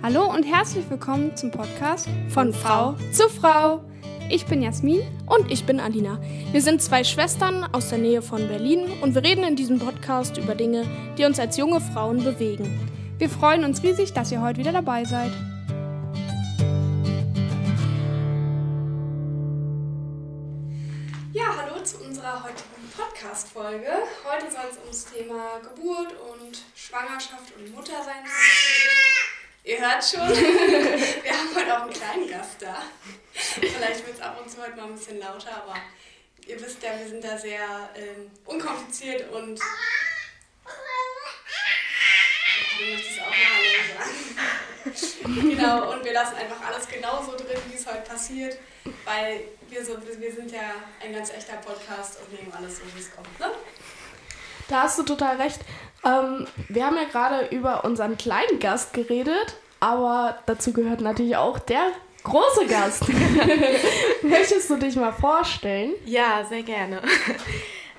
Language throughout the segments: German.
Hallo und herzlich willkommen zum Podcast von Frau zu Frau. Ich bin Jasmin und ich bin Alina. Wir sind zwei Schwestern aus der Nähe von Berlin und wir reden in diesem Podcast über Dinge, die uns als junge Frauen bewegen. Wir freuen uns riesig, dass ihr heute wieder dabei seid. Ja, hallo zu unserer heutigen Podcast-Folge. Heute soll es ums Thema Geburt und Schwangerschaft und Muttersein gehen. Ihr hört schon, wir haben heute auch einen kleinen Gast da. Vielleicht wird es ab und zu heute mal ein bisschen lauter, aber ihr wisst ja, wir sind da sehr ähm, unkompliziert und. Du möchtest auch mal Hallo sagen. genau, und wir lassen einfach alles genauso drin, wie es heute passiert, weil wir, so, wir sind ja ein ganz echter Podcast und nehmen alles so, wie es kommt. Ne? Da hast du total recht. Ähm, wir haben ja gerade über unseren kleinen Gast geredet, aber dazu gehört natürlich auch der große Gast. Möchtest du dich mal vorstellen? Ja, sehr gerne.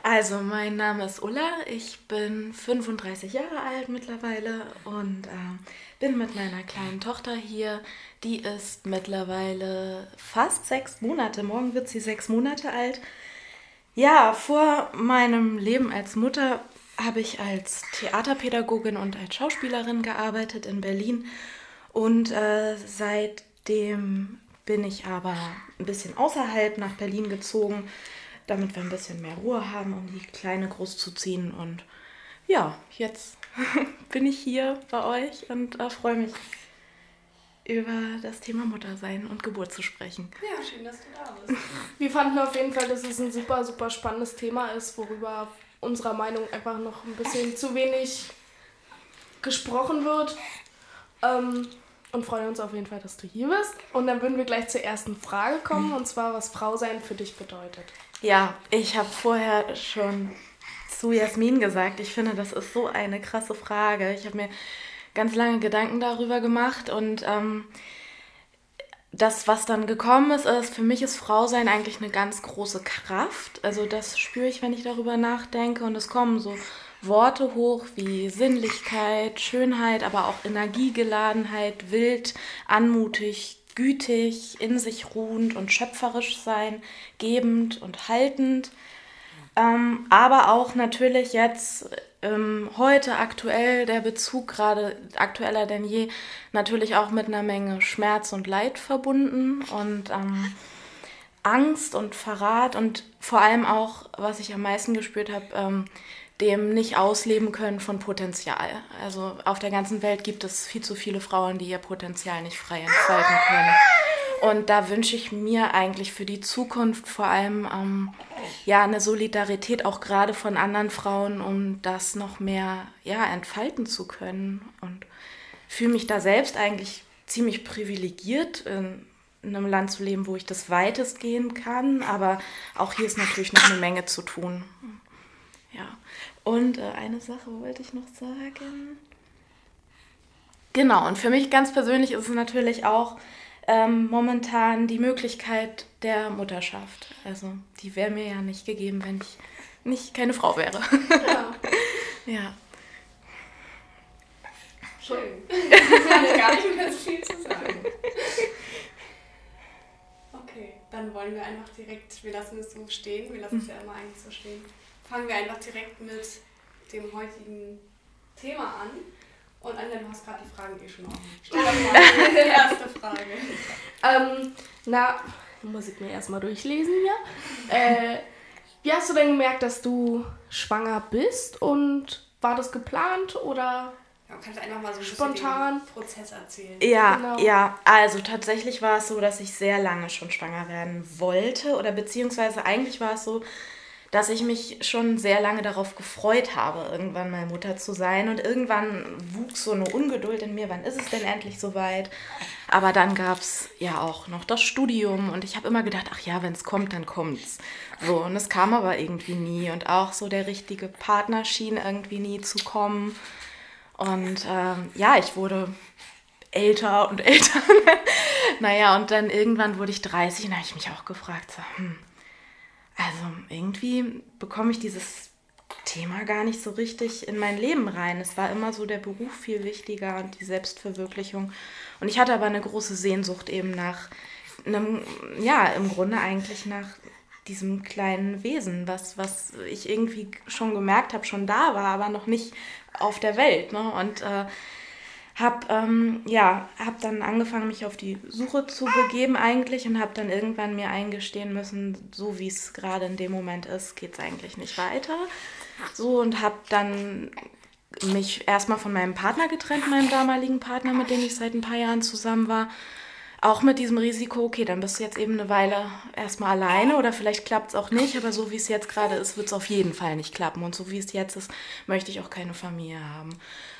Also, mein Name ist Ulla, ich bin 35 Jahre alt mittlerweile und äh, bin mit meiner kleinen Tochter hier. Die ist mittlerweile fast sechs Monate, morgen wird sie sechs Monate alt. Ja, vor meinem Leben als Mutter habe ich als Theaterpädagogin und als Schauspielerin gearbeitet in Berlin. Und äh, seitdem bin ich aber ein bisschen außerhalb nach Berlin gezogen, damit wir ein bisschen mehr Ruhe haben, um die Kleine großzuziehen. Und ja, jetzt bin ich hier bei euch und äh, freue mich über das Thema Muttersein und Geburt zu sprechen. Ja, schön, dass du da bist. Wir fanden auf jeden Fall, dass es ein super, super spannendes Thema ist, worüber unserer Meinung einfach noch ein bisschen zu wenig gesprochen wird. Ähm, und freuen uns auf jeden Fall, dass du hier bist. Und dann würden wir gleich zur ersten Frage kommen, und zwar, was Frau sein für dich bedeutet. Ja, ich habe vorher schon zu Jasmin gesagt, ich finde, das ist so eine krasse Frage. Ich habe mir ganz lange Gedanken darüber gemacht und ähm, das, was dann gekommen ist, ist, für mich ist Frau sein eigentlich eine ganz große Kraft. Also das spüre ich, wenn ich darüber nachdenke. Und es kommen so Worte hoch wie Sinnlichkeit, Schönheit, aber auch Energiegeladenheit, wild, anmutig, gütig, in sich ruhend und schöpferisch sein, gebend und haltend. Ähm, aber auch natürlich jetzt ähm, heute aktuell der Bezug gerade aktueller denn je natürlich auch mit einer Menge Schmerz und Leid verbunden und ähm, Angst und Verrat und vor allem auch, was ich am meisten gespürt habe, ähm, dem nicht ausleben können von Potenzial. Also auf der ganzen Welt gibt es viel zu viele Frauen, die ihr Potenzial nicht frei entfalten können. Und da wünsche ich mir eigentlich für die Zukunft vor allem ähm, ja eine Solidarität auch gerade von anderen Frauen, um das noch mehr ja entfalten zu können. Und fühle mich da selbst eigentlich ziemlich privilegiert in, in einem Land zu leben, wo ich das weitest gehen kann. Aber auch hier ist natürlich noch eine Menge zu tun. Ja. Und äh, eine Sache wollte ich noch sagen. Genau, und für mich ganz persönlich ist es natürlich auch ähm, momentan die Möglichkeit der Mutterschaft. Also die wäre mir ja nicht gegeben, wenn ich nicht keine Frau wäre. Ja. ja. Schön. Ich kann gar nicht mehr so viel zu sagen. Okay, dann wollen wir einfach direkt, wir lassen es so stehen, wir lassen es ja immer eigentlich so stehen fangen wir einfach direkt mit dem heutigen Thema an. Und Anja, du hast gerade die Fragen eh schon offen. Stell doch mal die erste Frage. ähm, na, muss ich mir erstmal durchlesen hier. Äh, wie hast du denn gemerkt, dass du schwanger bist und war das geplant oder ja, kannst du einfach mal so spontan Prozess erzählen? Ja, genau. ja. Also tatsächlich war es so, dass ich sehr lange schon schwanger werden wollte oder beziehungsweise eigentlich war es so, dass ich mich schon sehr lange darauf gefreut habe, irgendwann mal Mutter zu sein. Und irgendwann wuchs so eine Ungeduld in mir, wann ist es denn endlich soweit? Aber dann gab es ja auch noch das Studium und ich habe immer gedacht, ach ja, wenn es kommt, dann kommt's. So, und es kam aber irgendwie nie. Und auch so der richtige Partner schien irgendwie nie zu kommen. Und ähm, ja, ich wurde älter und älter. naja, und dann irgendwann wurde ich 30 und habe ich mich auch gefragt, so, hm, also irgendwie bekomme ich dieses Thema gar nicht so richtig in mein Leben rein. Es war immer so der Beruf viel wichtiger und die Selbstverwirklichung. Und ich hatte aber eine große Sehnsucht eben nach einem, ja, im Grunde eigentlich nach diesem kleinen Wesen, was, was ich irgendwie schon gemerkt habe, schon da war, aber noch nicht auf der Welt. Ne? Und äh, habe ähm, ja, hab dann angefangen, mich auf die Suche zu begeben eigentlich und habe dann irgendwann mir eingestehen müssen, so wie es gerade in dem Moment ist, geht es eigentlich nicht weiter. So und habe dann mich erstmal von meinem Partner getrennt, meinem damaligen Partner, mit dem ich seit ein paar Jahren zusammen war. Auch mit diesem Risiko, okay, dann bist du jetzt eben eine Weile erstmal alleine oder vielleicht klappt es auch nicht, aber so wie es jetzt gerade ist, wird es auf jeden Fall nicht klappen. Und so wie es jetzt ist, möchte ich auch keine Familie haben.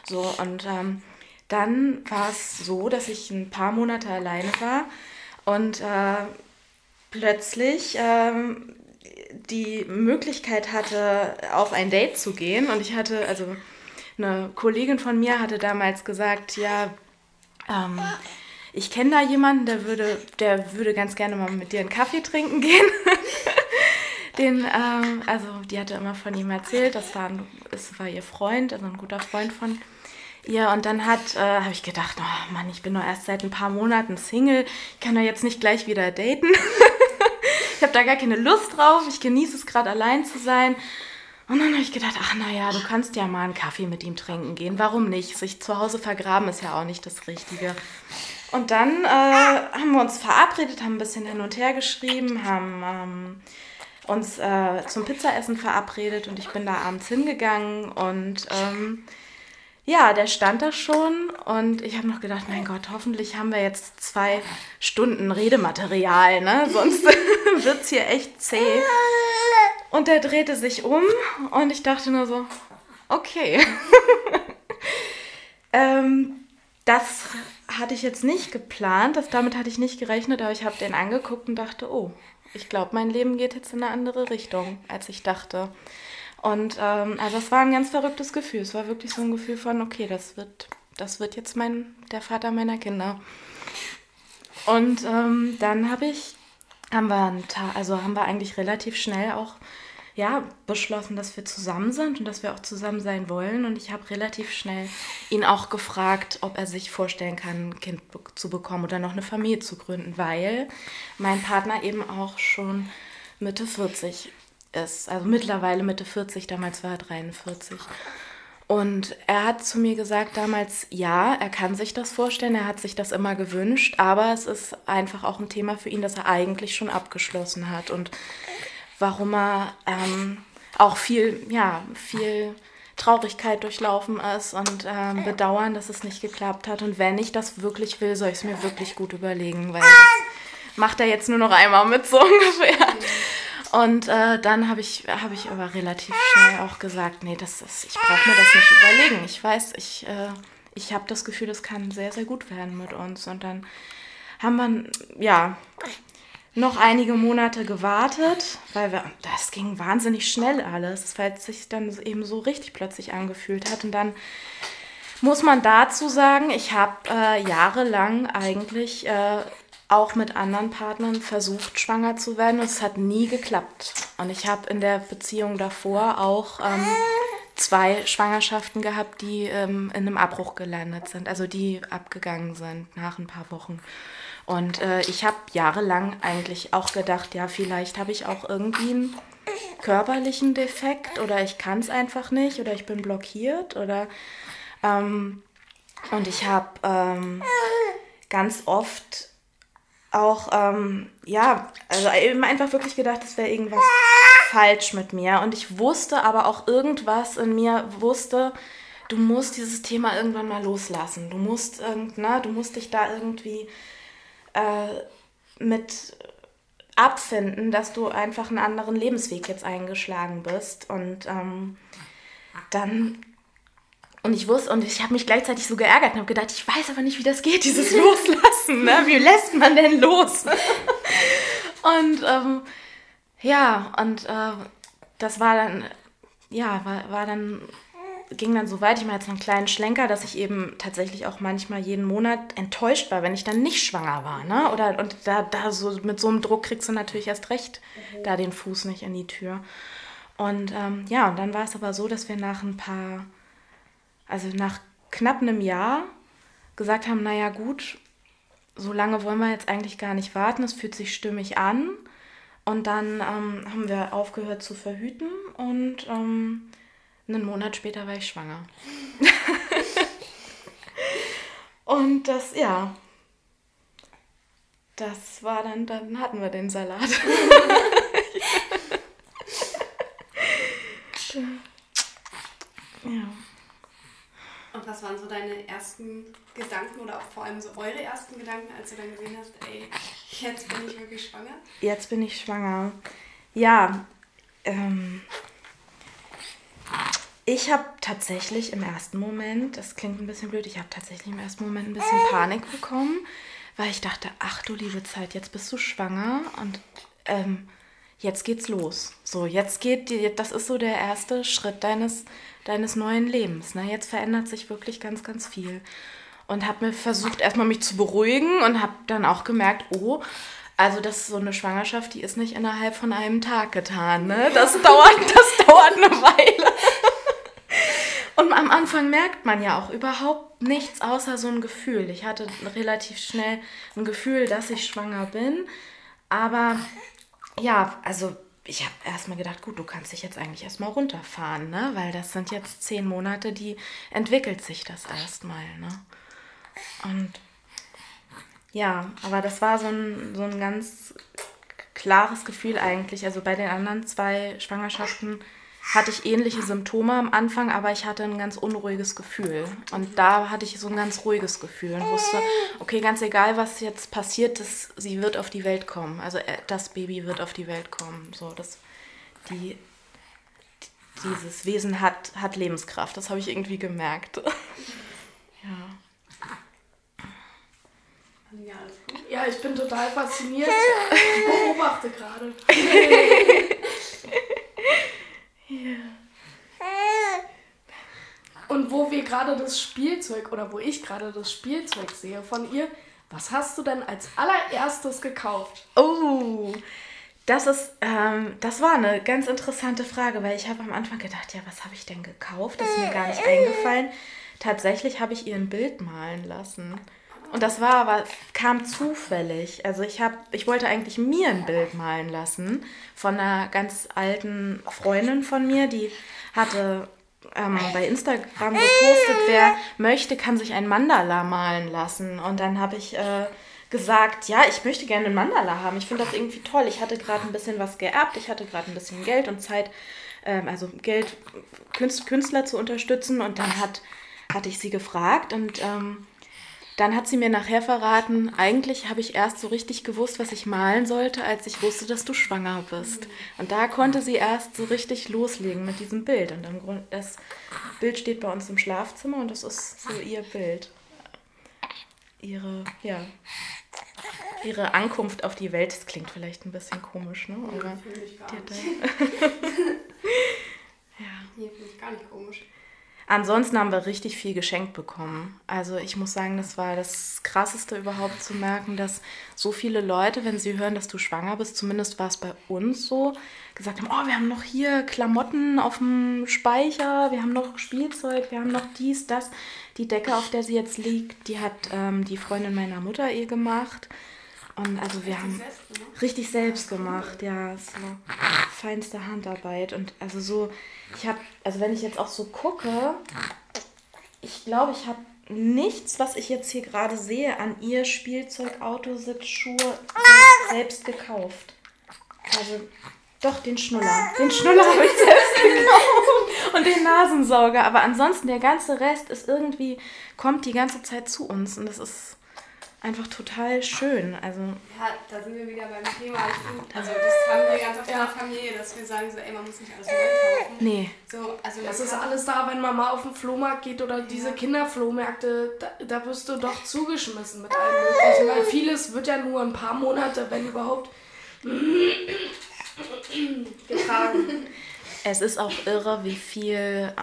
So, und ähm, dann war es so, dass ich ein paar Monate alleine war und äh, plötzlich ähm, die Möglichkeit hatte, auf ein Date zu gehen. Und ich hatte, also eine Kollegin von mir hatte damals gesagt, ja, ähm, ich kenne da jemanden, der würde, der würde ganz gerne mal mit dir einen Kaffee trinken gehen. Den, ähm, also die hatte immer von ihm erzählt, das war, ein, das war ihr Freund, also ein guter Freund von ihr. Und dann äh, habe ich gedacht, oh Mann, ich bin doch erst seit ein paar Monaten Single, ich kann doch jetzt nicht gleich wieder daten. ich habe da gar keine Lust drauf, ich genieße es gerade allein zu sein. Und dann habe ich gedacht, ach naja, du kannst ja mal einen Kaffee mit ihm trinken gehen. Warum nicht? Sich zu Hause vergraben ist ja auch nicht das Richtige. Und dann äh, haben wir uns verabredet, haben ein bisschen hin und her geschrieben, haben ähm, uns äh, zum Pizzaessen verabredet und ich bin da abends hingegangen und ähm, ja, der stand da schon und ich habe noch gedacht, mein Gott, hoffentlich haben wir jetzt zwei Stunden Redematerial, ne? Sonst wird es hier echt zäh. Und der drehte sich um und ich dachte nur so, okay. ähm, das hatte ich jetzt nicht geplant, das, damit hatte ich nicht gerechnet, aber ich habe den angeguckt und dachte, oh, ich glaube, mein Leben geht jetzt in eine andere Richtung, als ich dachte. Und ähm, also es war ein ganz verrücktes Gefühl. Es war wirklich so ein Gefühl von, okay, das wird, das wird jetzt mein, der Vater meiner Kinder. Und ähm, dann habe ich, haben wir einen Tag, also haben wir eigentlich relativ schnell auch ja, beschlossen, dass wir zusammen sind und dass wir auch zusammen sein wollen. Und ich habe relativ schnell ihn auch gefragt, ob er sich vorstellen kann, ein Kind zu bekommen oder noch eine Familie zu gründen, weil mein Partner eben auch schon Mitte 40 ist. Also mittlerweile Mitte 40, damals war er 43. Und er hat zu mir gesagt damals, ja, er kann sich das vorstellen, er hat sich das immer gewünscht, aber es ist einfach auch ein Thema für ihn, das er eigentlich schon abgeschlossen hat und warum er ähm, auch viel, ja, viel Traurigkeit durchlaufen ist und ähm, Bedauern, dass es nicht geklappt hat. Und wenn ich das wirklich will, soll ich es mir wirklich gut überlegen, weil das macht er jetzt nur noch einmal mit so ungefähr. Und äh, dann habe ich, hab ich aber relativ schnell auch gesagt, nee, das ist, ich brauche mir das nicht überlegen. Ich weiß, ich, äh, ich habe das Gefühl, das kann sehr, sehr gut werden mit uns. Und dann haben wir, ja, noch einige Monate gewartet, weil wir, das ging wahnsinnig schnell alles, weil es sich dann eben so richtig plötzlich angefühlt hat. Und dann muss man dazu sagen, ich habe äh, jahrelang eigentlich äh, auch mit anderen Partnern versucht, schwanger zu werden und es hat nie geklappt. Und ich habe in der Beziehung davor auch ähm, zwei Schwangerschaften gehabt, die ähm, in einem Abbruch gelandet sind, also die abgegangen sind nach ein paar Wochen. Und äh, ich habe jahrelang eigentlich auch gedacht, ja, vielleicht habe ich auch irgendwie einen körperlichen Defekt oder ich kann es einfach nicht oder ich bin blockiert oder ähm, und ich habe ähm, ganz oft auch, ähm, ja, also eben einfach wirklich gedacht, es wäre irgendwas falsch mit mir. Und ich wusste aber auch irgendwas in mir wusste, du musst dieses Thema irgendwann mal loslassen. Du musst, na, du musst dich da irgendwie äh, mit abfinden, dass du einfach einen anderen Lebensweg jetzt eingeschlagen bist. Und ähm, dann und ich wusste, und ich habe mich gleichzeitig so geärgert und habe gedacht, ich weiß aber nicht, wie das geht, dieses Loslassen. Ne? Wie lässt man denn los? und ähm, ja, und äh, das war dann, ja, war, war dann, ging dann so weit, ich mache jetzt einen kleinen Schlenker, dass ich eben tatsächlich auch manchmal jeden Monat enttäuscht war, wenn ich dann nicht schwanger war. Ne? Oder, und da, da so mit so einem Druck kriegst du natürlich erst recht mhm. da den Fuß nicht in die Tür. Und ähm, ja, und dann war es aber so, dass wir nach ein paar, also nach knapp einem Jahr gesagt haben, naja gut, so lange wollen wir jetzt eigentlich gar nicht warten, es fühlt sich stimmig an. Und dann ähm, haben wir aufgehört zu verhüten und ähm, einen Monat später war ich schwanger. und das, ja, das war dann, dann hatten wir den Salat. ja. Und was waren so deine ersten Gedanken oder auch vor allem so eure ersten Gedanken, als du dann gesehen hast, ey, jetzt bin ich wirklich schwanger? Jetzt bin ich schwanger. Ja, ähm, ich habe tatsächlich im ersten Moment, das klingt ein bisschen blöd, ich habe tatsächlich im ersten Moment ein bisschen Panik bekommen, weil ich dachte, ach du liebe Zeit, jetzt bist du schwanger und ähm, jetzt geht's los. So, jetzt geht, die, das ist so der erste Schritt deines, deines neuen Lebens. Ne? Jetzt verändert sich wirklich ganz, ganz viel. Und habe mir versucht, erstmal mich zu beruhigen und habe dann auch gemerkt, oh, also das ist so eine Schwangerschaft, die ist nicht innerhalb von einem Tag getan. Ne? Das, dauert, das dauert eine Weile. Und am Anfang merkt man ja auch überhaupt nichts außer so ein Gefühl. Ich hatte relativ schnell ein Gefühl, dass ich schwanger bin. Aber ja, also ich habe erstmal gedacht, gut, du kannst dich jetzt eigentlich erstmal runterfahren, ne? Weil das sind jetzt zehn Monate, die entwickelt sich das erstmal, ne? Und ja, aber das war so ein, so ein ganz klares Gefühl eigentlich. Also bei den anderen zwei Schwangerschaften hatte ich ähnliche Symptome am Anfang, aber ich hatte ein ganz unruhiges Gefühl. Und da hatte ich so ein ganz ruhiges Gefühl und wusste, okay, ganz egal, was jetzt passiert, das, sie wird auf die Welt kommen. Also äh, das Baby wird auf die Welt kommen. So, das, die, dieses Wesen hat, hat Lebenskraft. Das habe ich irgendwie gemerkt. ja. Ja, ich bin total fasziniert. Ich beobachte gerade. Und wo wir gerade das Spielzeug oder wo ich gerade das Spielzeug sehe von ihr, was hast du denn als allererstes gekauft? Oh, das ist, ähm, das war eine ganz interessante Frage, weil ich habe am Anfang gedacht, ja, was habe ich denn gekauft? Das ist mir gar nicht eingefallen. Tatsächlich habe ich ihr ein Bild malen lassen. Und das war aber, kam zufällig. Also ich habe, ich wollte eigentlich mir ein Bild malen lassen von einer ganz alten Freundin von mir, die hatte ähm, bei Instagram gepostet, wer möchte, kann sich ein Mandala malen lassen. Und dann habe ich äh, gesagt, ja, ich möchte gerne ein Mandala haben. Ich finde das irgendwie toll. Ich hatte gerade ein bisschen was geerbt, ich hatte gerade ein bisschen Geld und Zeit, ähm, also Geld, Künstler zu unterstützen. Und dann hat, hatte ich sie gefragt und ähm, dann hat sie mir nachher verraten, eigentlich habe ich erst so richtig gewusst, was ich malen sollte, als ich wusste, dass du schwanger bist. Und da konnte sie erst so richtig loslegen mit diesem Bild. Und im Grunde, das Bild steht bei uns im Schlafzimmer und das ist so ihr Bild. Ihre, ja, ihre Ankunft auf die Welt. Das klingt vielleicht ein bisschen komisch, ne? Aber ja, finde ich gar nicht. ja. Nee, finde ich gar nicht komisch. Ansonsten haben wir richtig viel geschenkt bekommen. Also ich muss sagen, das war das Krasseste überhaupt zu merken, dass so viele Leute, wenn sie hören, dass du schwanger bist, zumindest war es bei uns so, gesagt haben, oh, wir haben noch hier Klamotten auf dem Speicher, wir haben noch Spielzeug, wir haben noch dies, das. Die Decke, auf der sie jetzt liegt, die hat ähm, die Freundin meiner Mutter eh gemacht. Und also wir haben richtig selbst gemacht, ja, so feinste Handarbeit und also so, ich habe, also wenn ich jetzt auch so gucke, ich glaube, ich habe nichts, was ich jetzt hier gerade sehe, an ihr Spielzeug, Autositz, Schuhe selbst gekauft. Also doch, den Schnuller. Den Schnuller habe ich selbst gekauft. Und den Nasensauger. Aber ansonsten, der ganze Rest ist irgendwie, kommt die ganze Zeit zu uns. Und das ist einfach total schön. Also ja, da sind wir wieder beim Thema. Also das haben wir ganz oft ja. in der Familie, dass wir sagen, so, ey, man muss nicht alles neu kaufen. Nee. So, also das ist alles da, wenn man mal auf den Flohmarkt geht oder ja. diese Kinderflohmärkte, da, da wirst du doch zugeschmissen mit allem Möglichen. Weil vieles wird ja nur ein paar Monate, wenn überhaupt, getragen. Es ist auch irre, wie viel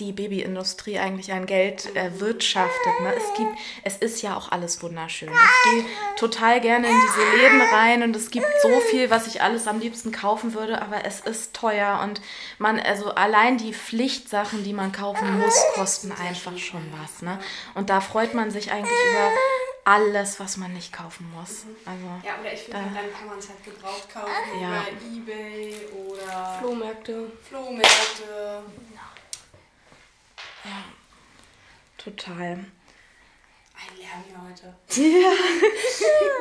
die Babyindustrie eigentlich an Geld erwirtschaftet. Ne? Es, gibt, es ist ja auch alles wunderschön. Ich gehe total gerne in diese Läden rein und es gibt so viel, was ich alles am liebsten kaufen würde, aber es ist teuer und man, also allein die Pflichtsachen, die man kaufen muss, kosten einfach schon was. Ne? Und da freut man sich eigentlich über alles, was man nicht kaufen muss. Also, ja, oder ich finde, da, dann kann man es halt gebraucht kaufen ja. über Ebay oder Flohmärkte. Flohmärkte. Ja, total. Ein Lärm hier heute. Ja.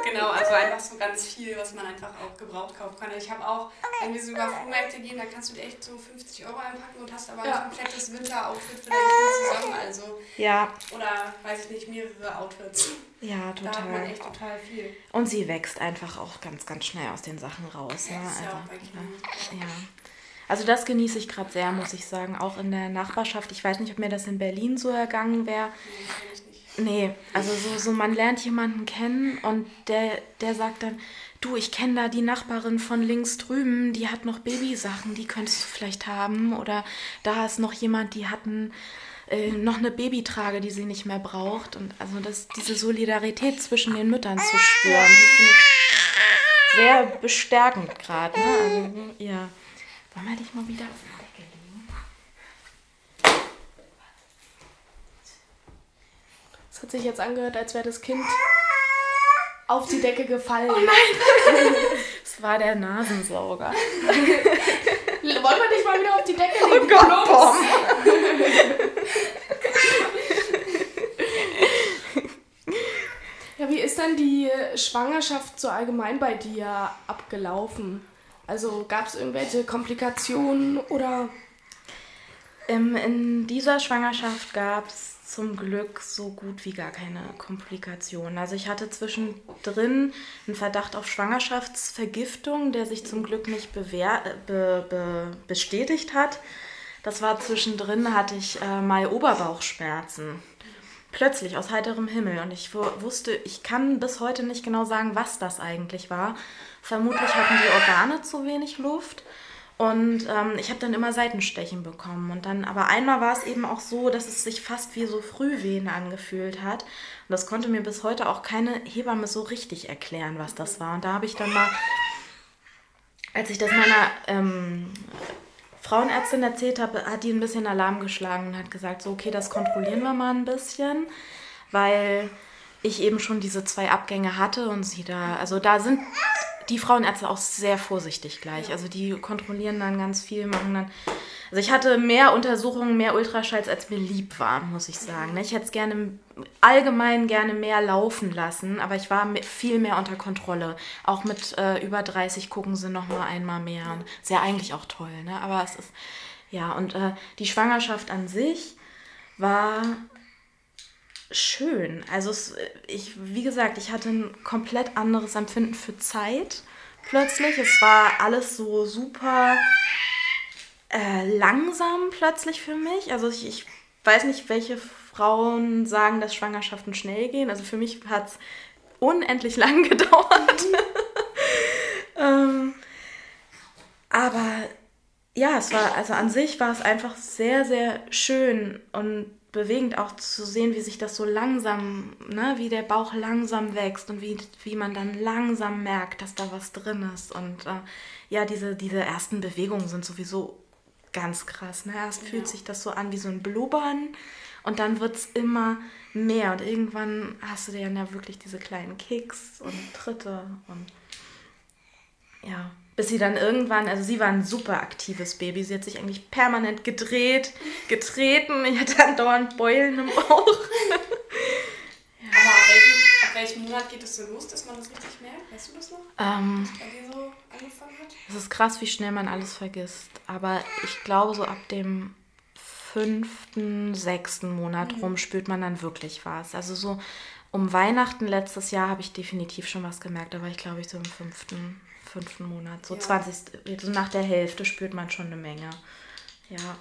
genau, also einfach so ganz viel, was man einfach auch gebraucht kaufen kann. Ich habe auch, wenn wir sogar Flohmärkte gehen, da kannst du dir echt so 50 Euro einpacken und hast aber ja. ein komplettes Winteroutfit für dein zusammen. Also, ja. Oder, weiß ich nicht, mehrere Outfits. Ja, total. Da hat man echt total viel. Und sie wächst einfach auch ganz, ganz schnell aus den Sachen raus. Ne? Also, ja, ja. Also das genieße ich gerade sehr, muss ich sagen. Auch in der Nachbarschaft. Ich weiß nicht, ob mir das in Berlin so ergangen wäre. Nee, also so, so man lernt jemanden kennen und der, der sagt dann, du, ich kenne da die Nachbarin von links drüben, die hat noch Babysachen, die könntest du vielleicht haben. Oder da ist noch jemand, die hat ein, äh, noch eine Babytrage, die sie nicht mehr braucht. Und also das, diese Solidarität zwischen den Müttern zu spüren, die finde ich sehr bestärkend gerade. Ne? Also, ja. Wollen wir dich mal wieder auf die Decke legen? Es hat sich jetzt angehört, als wäre das Kind auf die Decke gefallen. Oh nein! Es war der Nasensauger. Wollen wir dich mal wieder auf die Decke legen? Oh Gott, Tom. Ja, wie ist dann die Schwangerschaft so allgemein bei dir abgelaufen? Also gab es irgendwelche Komplikationen oder? Ähm, in dieser Schwangerschaft gab es zum Glück so gut wie gar keine Komplikationen. Also ich hatte zwischendrin einen Verdacht auf Schwangerschaftsvergiftung, der sich zum Glück nicht bewehr, be, be, bestätigt hat. Das war zwischendrin, hatte ich äh, mal Oberbauchschmerzen. Plötzlich aus heiterem Himmel. Und ich wusste, ich kann bis heute nicht genau sagen, was das eigentlich war. Vermutlich hatten die Organe zu wenig Luft. Und ähm, ich habe dann immer Seitenstechen bekommen. Und dann, aber einmal war es eben auch so, dass es sich fast wie so Frühwehen angefühlt hat. Und das konnte mir bis heute auch keine Hebamme so richtig erklären, was das war. Und da habe ich dann mal, als ich das meiner ähm, Frauenärztin erzählt habe, hat die ein bisschen Alarm geschlagen und hat gesagt, so, okay, das kontrollieren wir mal ein bisschen, weil ich eben schon diese zwei Abgänge hatte und sie da, also da sind die Frauenärzte auch sehr vorsichtig gleich. Also die kontrollieren dann ganz viel, machen dann. Also ich hatte mehr Untersuchungen, mehr Ultraschalls, als mir lieb war, muss ich sagen. Ich hätte es gerne allgemein gerne mehr laufen lassen, aber ich war viel mehr unter Kontrolle. Auch mit äh, über 30 gucken sie noch mal einmal mehr. Ist ja eigentlich auch toll, ne? Aber es ist ja und äh, die Schwangerschaft an sich war schön. Also es, ich, wie gesagt, ich hatte ein komplett anderes Empfinden für Zeit plötzlich. Es war alles so super äh, langsam plötzlich für mich. Also ich, ich weiß nicht, welche Frauen sagen, dass Schwangerschaften schnell gehen. Also für mich hat es unendlich lang gedauert. ähm, aber ja, es war, also an sich war es einfach sehr, sehr schön und bewegend auch zu sehen, wie sich das so langsam, ne, wie der Bauch langsam wächst und wie, wie man dann langsam merkt, dass da was drin ist. Und äh, ja, diese, diese ersten Bewegungen sind sowieso ganz krass. Ne? Erst ja. fühlt sich das so an wie so ein Blubbern und dann wird es immer mehr. Und irgendwann hast du dann ja wirklich diese kleinen Kicks und Tritte und ja, bis sie dann irgendwann, also sie war ein super aktives Baby. Sie hat sich eigentlich permanent gedreht, getreten. Ich hatte dann dauernd Beulen im Bauch. ja. Aber ab welchem, ab welchem, Monat geht es so los, dass man das richtig merkt? Weißt du das noch? Ähm, so angefangen hat? Es ist krass, wie schnell man alles vergisst. Aber ich glaube, so ab dem fünften, sechsten Monat mhm. rum spürt man dann wirklich was. Also so um Weihnachten letztes Jahr habe ich definitiv schon was gemerkt. Da war ich, glaube ich, so im fünften fünften Monat. So ja. 20, so nach der Hälfte spürt man schon eine Menge. Ja.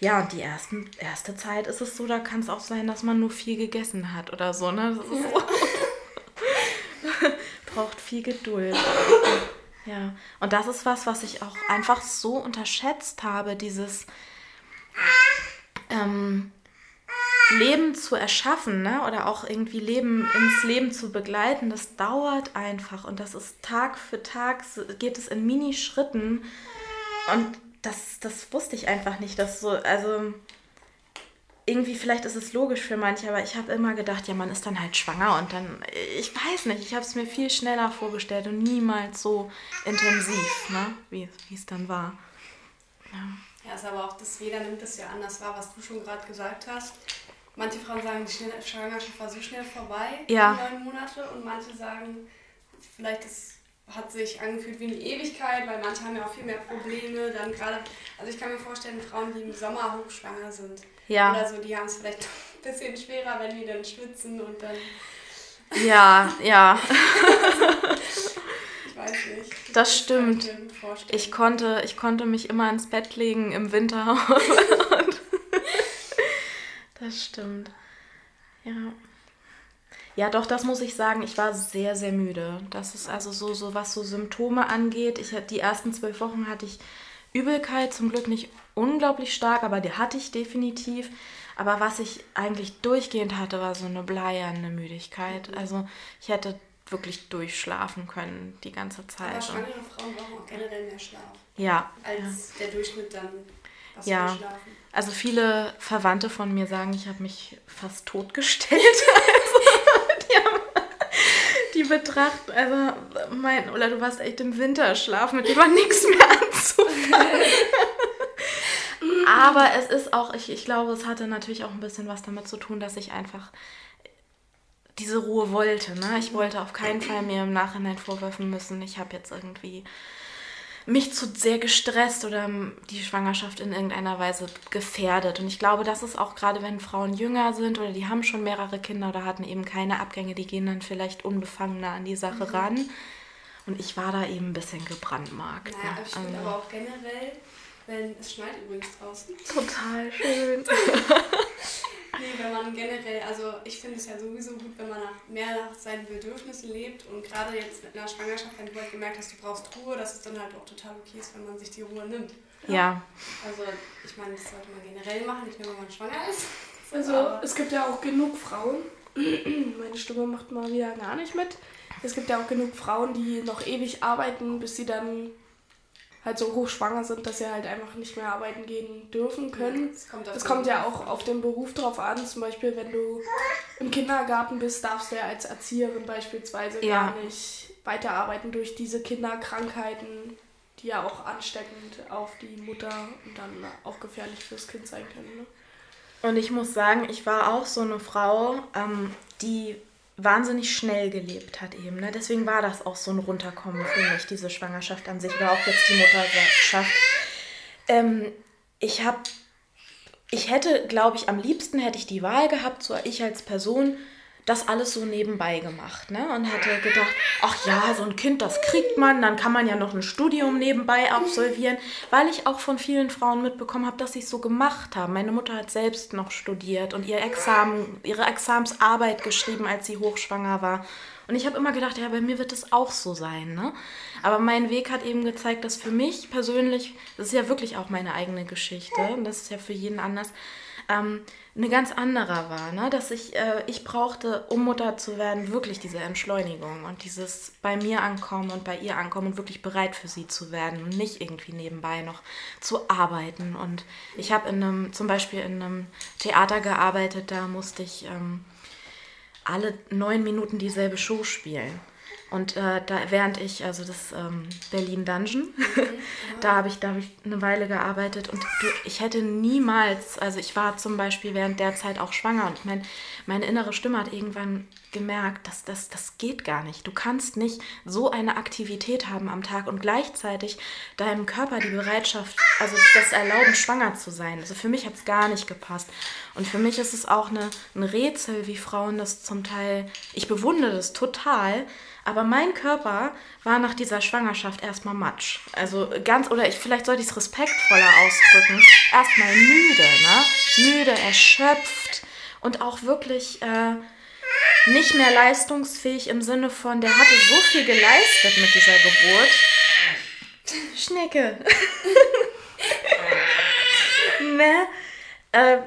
Ja, und die ersten, erste Zeit ist es so, da kann es auch sein, dass man nur viel gegessen hat oder so, ne? Das ist so. Braucht viel Geduld. Ja. Und das ist was, was ich auch einfach so unterschätzt habe, dieses ähm, Leben zu erschaffen, ne? Oder auch irgendwie Leben ins Leben zu begleiten, das dauert einfach und das ist Tag für Tag geht es in Minischritten und das, das wusste ich einfach nicht, dass so, also irgendwie, vielleicht ist es logisch für manche, aber ich habe immer gedacht, ja, man ist dann halt schwanger und dann, ich weiß nicht, ich habe es mir viel schneller vorgestellt und niemals so intensiv, ne, wie es dann war. Ja. ja, ist aber auch, dass jeder nimmt es ja anders wahr, was du schon gerade gesagt hast. Manche Frauen sagen, die Schwangerschaft war so schnell vorbei, ja. neun Monate, und manche sagen, vielleicht ist hat sich angefühlt wie eine Ewigkeit, weil manche haben ja auch viel mehr Probleme. Dann gerade, also ich kann mir vorstellen, Frauen, die im Sommer hochschwanger sind, ja. oder so, die haben es vielleicht ein bisschen schwerer, wenn die dann schwitzen und dann. Ja, ja. ich weiß nicht. Das, das stimmt. Ich, ich, konnte, ich konnte mich immer ins Bett legen im Winter. Das stimmt. Ja. Ja, doch, das muss ich sagen. Ich war sehr, sehr müde. Das ist also so, so was so Symptome angeht. Ich, die ersten zwölf Wochen hatte ich Übelkeit, zum Glück nicht unglaublich stark, aber die hatte ich definitiv. Aber was ich eigentlich durchgehend hatte, war so eine bleierne Müdigkeit. Mhm. Also ich hätte wirklich durchschlafen können die ganze Zeit. Aber schwangere Frauen brauchen auch generell mehr Schlaf. Ja. Als ja. der Durchschnitt dann. Was ja. Also viele Verwandte von mir sagen, ich habe mich fast totgestellt. also, die haben die Betracht, also mein, oder du warst echt im Winterschlaf, mit dem war nichts mehr anzufangen. Aber es ist auch, ich, ich glaube, es hatte natürlich auch ein bisschen was damit zu tun, dass ich einfach diese Ruhe wollte. Ne? Ich wollte auf keinen Fall mir im Nachhinein vorwerfen müssen, ich habe jetzt irgendwie mich zu sehr gestresst oder die Schwangerschaft in irgendeiner Weise gefährdet. Und ich glaube, das ist auch gerade, wenn Frauen jünger sind oder die haben schon mehrere Kinder oder hatten eben keine Abgänge, die gehen dann vielleicht unbefangener an die Sache mhm. ran. Und ich war da eben ein bisschen gebrandmarkt. Naja, ne? ich finde also, aber auch generell, wenn es schneit übrigens draußen. Total schön. Nee, wenn man generell, also ich finde es ja sowieso gut, wenn man nach, mehr nach seinen Bedürfnissen lebt und gerade jetzt mit einer Schwangerschaft, wenn du halt gemerkt hast, du brauchst Ruhe, dass es dann halt auch total okay ist, wenn man sich die Ruhe nimmt. Ja. Also ich meine, das sollte man generell machen, nicht nur wenn man schwanger ist. Also Aber es gibt ja auch genug Frauen, meine Stimme macht mal wieder gar nicht mit. Es gibt ja auch genug Frauen, die noch ewig arbeiten, bis sie dann halt so hochschwanger sind, dass sie halt einfach nicht mehr arbeiten gehen dürfen können. Es kommt, das kommt ja auch auf den Beruf drauf an. Zum Beispiel, wenn du im Kindergarten bist, darfst du ja als Erzieherin beispielsweise ja. gar nicht weiterarbeiten durch diese Kinderkrankheiten, die ja auch ansteckend auf die Mutter und dann auch gefährlich fürs Kind sein können. Ne? Und ich muss sagen, ich war auch so eine Frau, ähm, die wahnsinnig schnell gelebt hat eben. Ne? Deswegen war das auch so ein Runterkommen für mich, diese Schwangerschaft an sich oder auch jetzt die Mutterschaft. Ähm, ich habe, ich hätte, glaube ich, am liebsten hätte ich die Wahl gehabt, so ich als Person, das alles so nebenbei gemacht ne? und hätte gedacht, ach ja, so ein Kind, das kriegt man, dann kann man ja noch ein Studium nebenbei absolvieren, weil ich auch von vielen Frauen mitbekommen habe, dass sie es so gemacht haben. Meine Mutter hat selbst noch studiert und ihr Examen, ihre Examsarbeit geschrieben, als sie hochschwanger war. Und ich habe immer gedacht, ja, bei mir wird es auch so sein. Ne? Aber mein Weg hat eben gezeigt, dass für mich persönlich, das ist ja wirklich auch meine eigene Geschichte und das ist ja für jeden anders, ähm, eine ganz andere war. Ne? Dass ich, äh, ich brauchte, um Mutter zu werden, wirklich diese Entschleunigung und dieses bei mir ankommen und bei ihr ankommen und wirklich bereit für sie zu werden und nicht irgendwie nebenbei noch zu arbeiten. Und ich habe in einem, zum Beispiel in einem Theater gearbeitet, da musste ich ähm, alle neun Minuten dieselbe Show spielen. Und äh, da, während ich, also das ähm, Berlin Dungeon, mhm. da habe ich, hab ich eine Weile gearbeitet und du, ich hätte niemals, also ich war zum Beispiel während der Zeit auch schwanger und mein, meine innere Stimme hat irgendwann gemerkt, dass das, das geht gar nicht. Du kannst nicht so eine Aktivität haben am Tag und gleichzeitig deinem Körper die Bereitschaft, also das erlauben, schwanger zu sein. Also für mich hat es gar nicht gepasst. Und für mich ist es auch eine, ein Rätsel, wie Frauen das zum Teil, ich bewundere das total, aber mein Körper war nach dieser Schwangerschaft erstmal matsch. Also ganz, oder ich, vielleicht sollte ich es respektvoller ausdrücken. Erstmal müde, ne? Müde, erschöpft und auch wirklich äh, nicht mehr leistungsfähig im Sinne von, der hatte so viel geleistet mit dieser Geburt. Schnecke. ne? Äh,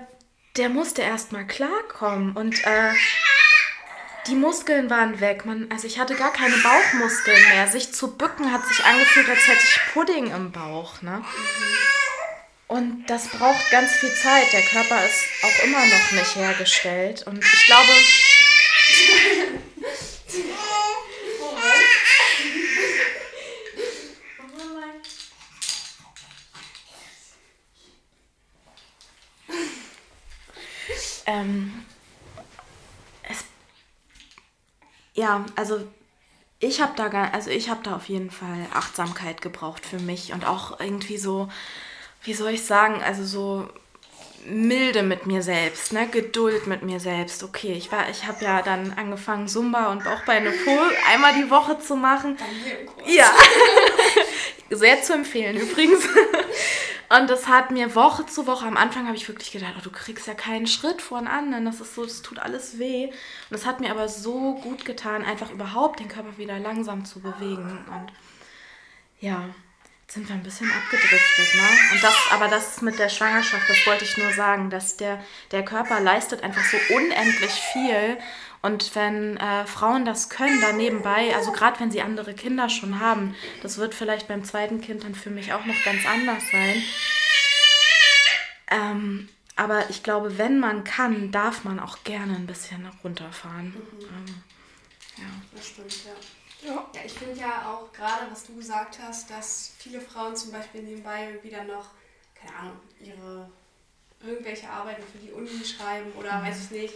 der musste erstmal klarkommen und äh, die Muskeln waren weg. Man, also ich hatte gar keine Bauchmuskeln mehr. Sich zu bücken hat sich angefühlt, als hätte ich Pudding im Bauch. Ne? Und das braucht ganz viel Zeit. Der Körper ist auch immer noch nicht hergestellt. Und ich glaube. ähm, es, ja, also ich habe da, also ich habe da auf jeden Fall Achtsamkeit gebraucht für mich und auch irgendwie so, wie soll ich sagen, also so Milde mit mir selbst, ne? Geduld mit mir selbst. Okay, ich war, ich habe ja dann angefangen Zumba und Bauchbeine Pull einmal die Woche zu machen. Ja, sehr zu empfehlen übrigens. Und das hat mir Woche zu Woche, am Anfang habe ich wirklich gedacht, oh, du kriegst ja keinen Schritt vor den anderen, das ist so, das tut alles weh. Und es hat mir aber so gut getan, einfach überhaupt den Körper wieder langsam zu bewegen. Und ja, jetzt sind wir ein bisschen abgedriftet, ne? Und das, aber das mit der Schwangerschaft, das wollte ich nur sagen, dass der, der Körper leistet einfach so unendlich viel und wenn äh, Frauen das können, da nebenbei, also gerade wenn sie andere Kinder schon haben, das wird vielleicht beim zweiten Kind dann für mich auch noch ganz anders sein. Ähm, aber ich glaube, wenn man kann, darf man auch gerne ein bisschen runterfahren. Mhm. Ähm, ja. Das stimmt, ja. Ja, ja ich finde ja auch gerade, was du gesagt hast, dass viele Frauen zum Beispiel nebenbei wieder noch, keine Ahnung, ihre irgendwelche Arbeiten für die Uni schreiben oder mhm. weiß ich nicht,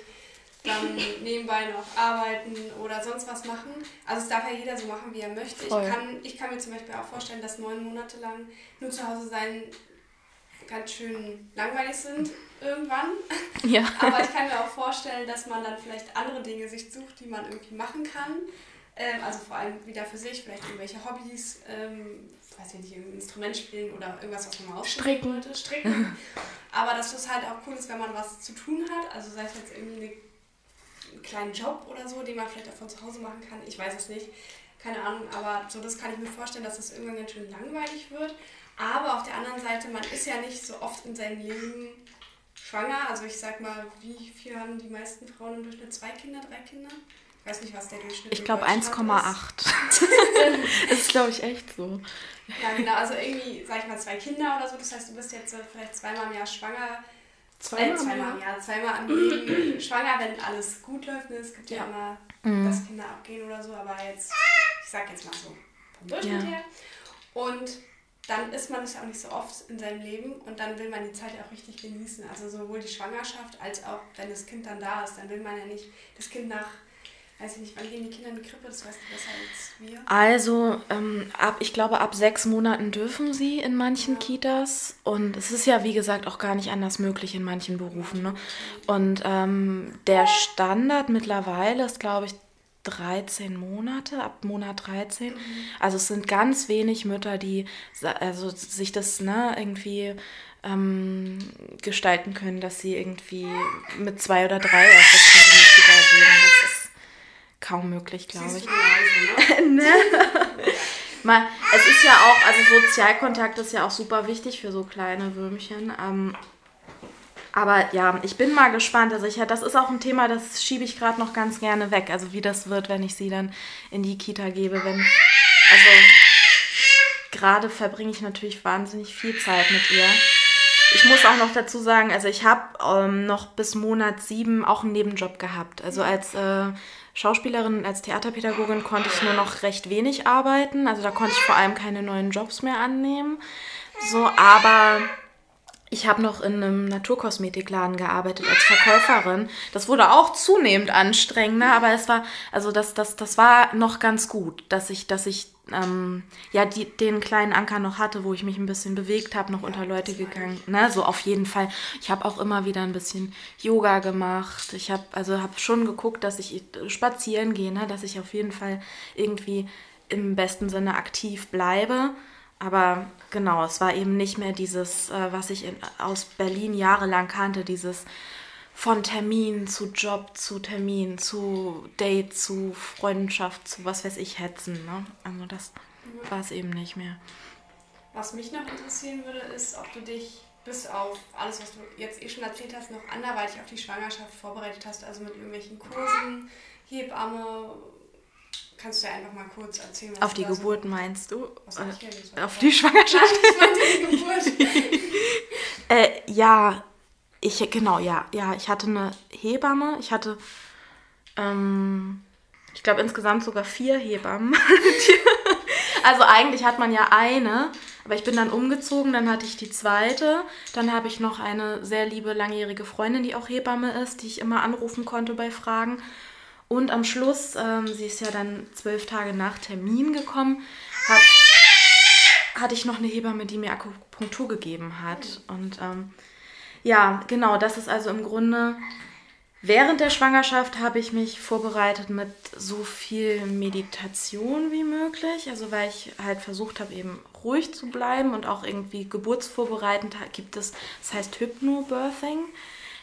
dann nebenbei noch arbeiten oder sonst was machen. Also es darf ja jeder so machen, wie er möchte. Ich kann, ich kann mir zum Beispiel auch vorstellen, dass neun Monate lang nur zu Hause sein ganz schön langweilig sind irgendwann. Ja. Aber ich kann mir auch vorstellen, dass man dann vielleicht andere Dinge sich sucht, die man irgendwie machen kann. Ähm, also vor allem wieder für sich, vielleicht irgendwelche Hobbys, ähm, weiß ich nicht, irgendein Instrument spielen oder irgendwas, was man mal ausstricken wollte. Stricken. Aber dass es halt auch cool ist, wenn man was zu tun hat. Also sei es jetzt irgendwie eine einen kleinen Job oder so, den man vielleicht auch von zu Hause machen kann. Ich weiß es nicht. Keine Ahnung, aber so das kann ich mir vorstellen, dass das irgendwann ganz schön langweilig wird. Aber auf der anderen Seite, man ist ja nicht so oft in seinem Leben schwanger. Also ich sag mal, wie viel haben die meisten Frauen im Durchschnitt? Zwei Kinder, drei Kinder? Ich weiß nicht, was der Durchschnitt ist. Ich glaube 1,8. das ist, glaube ich, echt so. Ja, genau. Also irgendwie, sag ich mal, zwei Kinder oder so. Das heißt, du bist jetzt vielleicht zweimal im Jahr schwanger Zweimal, äh, zweimal ja, zweimal am Leben schwanger, wenn alles gut läuft. Ne? Es gibt ja, ja immer, mhm. dass Kinder abgehen oder so, aber jetzt, ich sag jetzt mal so, vom Durchschnitt ja. her. Und dann ist man es ja auch nicht so oft in seinem Leben und dann will man die Zeit ja auch richtig genießen. Also sowohl die Schwangerschaft als auch, wenn das Kind dann da ist, dann will man ja nicht das Kind nach weiß ich nicht, wann gehen die Kinder in die Krippe? Das weißt du besser als wir. Also, ähm, ab, ich glaube, ab sechs Monaten dürfen sie in manchen ja. Kitas. Und es ist ja, wie gesagt, auch gar nicht anders möglich in manchen Berufen. Ne? Und ähm, der Standard mittlerweile ist, glaube ich, 13 Monate, ab Monat 13. Mhm. Also es sind ganz wenig Mütter, die also sich das ne, irgendwie ähm, gestalten können, dass sie irgendwie mit zwei oder drei auf das Kind gehen. Das kaum möglich, glaube ich. Leise, ne? ne? Mal, es ist ja auch, also Sozialkontakt ist ja auch super wichtig für so kleine Würmchen. Ähm, aber ja, ich bin mal gespannt. Also ich, das ist auch ein Thema, das schiebe ich gerade noch ganz gerne weg. Also wie das wird, wenn ich sie dann in die Kita gebe. Wenn, also gerade verbringe ich natürlich wahnsinnig viel Zeit mit ihr. Ich muss auch noch dazu sagen, also ich habe ähm, noch bis Monat sieben auch einen Nebenjob gehabt. Also als äh, Schauspielerin, als Theaterpädagogin konnte ich nur noch recht wenig arbeiten. Also da konnte ich vor allem keine neuen Jobs mehr annehmen. So, aber ich habe noch in einem Naturkosmetikladen gearbeitet als Verkäuferin. Das wurde auch zunehmend anstrengender, aber es war, also das, das, das war noch ganz gut, dass ich, dass ich ähm, ja die, den kleinen Anker noch hatte, wo ich mich ein bisschen bewegt habe, noch unter Leute gegangen. Ne? So auf jeden Fall. Ich habe auch immer wieder ein bisschen Yoga gemacht. Ich habe also habe schon geguckt, dass ich spazieren gehe, ne? dass ich auf jeden Fall irgendwie im besten Sinne aktiv bleibe. Aber genau, es war eben nicht mehr dieses, äh, was ich in, aus Berlin jahrelang kannte, dieses von Termin zu Job zu Termin zu Date zu Freundschaft zu was weiß ich hetzen. Ne? Also das war es eben nicht mehr. Was mich noch interessieren würde, ist, ob du dich bis auf alles, was du jetzt eh schon erzählt hast, noch anderweitig auf die Schwangerschaft vorbereitet hast, also mit irgendwelchen Kursen, Hebamme. Kannst du ja einfach mal kurz erzählen? Was auf die Geburt so, meinst du? Gesagt? Auf die Schwangerschaft? Nein, ich meinte die Geburt. äh, ja, ich, genau, ja, ja, ich hatte eine Hebamme, ich hatte, ähm, ich glaube insgesamt sogar vier Hebammen. also eigentlich hat man ja eine, aber ich bin dann umgezogen, dann hatte ich die zweite, dann habe ich noch eine sehr liebe langjährige Freundin, die auch Hebamme ist, die ich immer anrufen konnte bei Fragen. Und am Schluss, ähm, sie ist ja dann zwölf Tage nach Termin gekommen, hat, hatte ich noch eine Hebamme, die mir Akupunktur gegeben hat. Und ähm, ja, genau, das ist also im Grunde. Während der Schwangerschaft habe ich mich vorbereitet mit so viel Meditation wie möglich. Also weil ich halt versucht habe, eben ruhig zu bleiben und auch irgendwie geburtsvorbereitend gibt es, das heißt Hypnobirthing.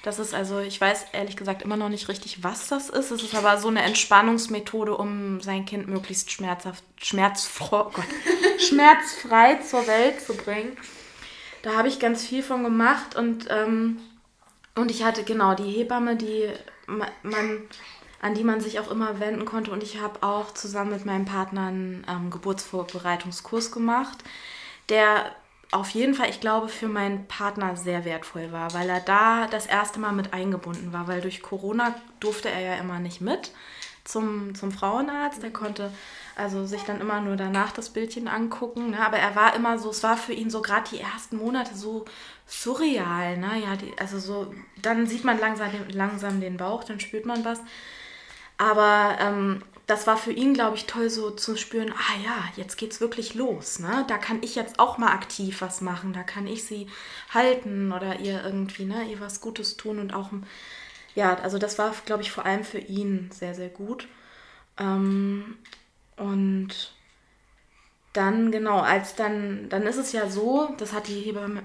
Das ist also, ich weiß ehrlich gesagt immer noch nicht richtig, was das ist. Es ist aber so eine Entspannungsmethode, um sein Kind möglichst schmerzhaft, schmerzfrei, Gott, schmerzfrei zur Welt zu bringen da habe ich ganz viel von gemacht und, ähm, und ich hatte genau die Hebamme, die man, an die man sich auch immer wenden konnte. Und ich habe auch zusammen mit meinem Partner einen ähm, Geburtsvorbereitungskurs gemacht, der auf jeden Fall, ich glaube, für meinen Partner sehr wertvoll war, weil er da das erste Mal mit eingebunden war, weil durch Corona durfte er ja immer nicht mit zum, zum Frauenarzt. Er konnte also sich dann immer nur danach das Bildchen angucken. Ne? Aber er war immer so, es war für ihn so gerade die ersten Monate so surreal. Ne? Ja, die, also so, dann sieht man langsam, langsam den Bauch, dann spürt man was. Aber ähm, das war für ihn, glaube ich, toll so zu spüren, ah ja, jetzt geht's wirklich los. Ne? Da kann ich jetzt auch mal aktiv was machen. Da kann ich sie halten oder ihr irgendwie, ne, ihr was Gutes tun und auch, ja, also das war, glaube ich, vor allem für ihn sehr, sehr gut. Ähm, und dann, genau, als dann, dann ist es ja so, das hat die Hebamme,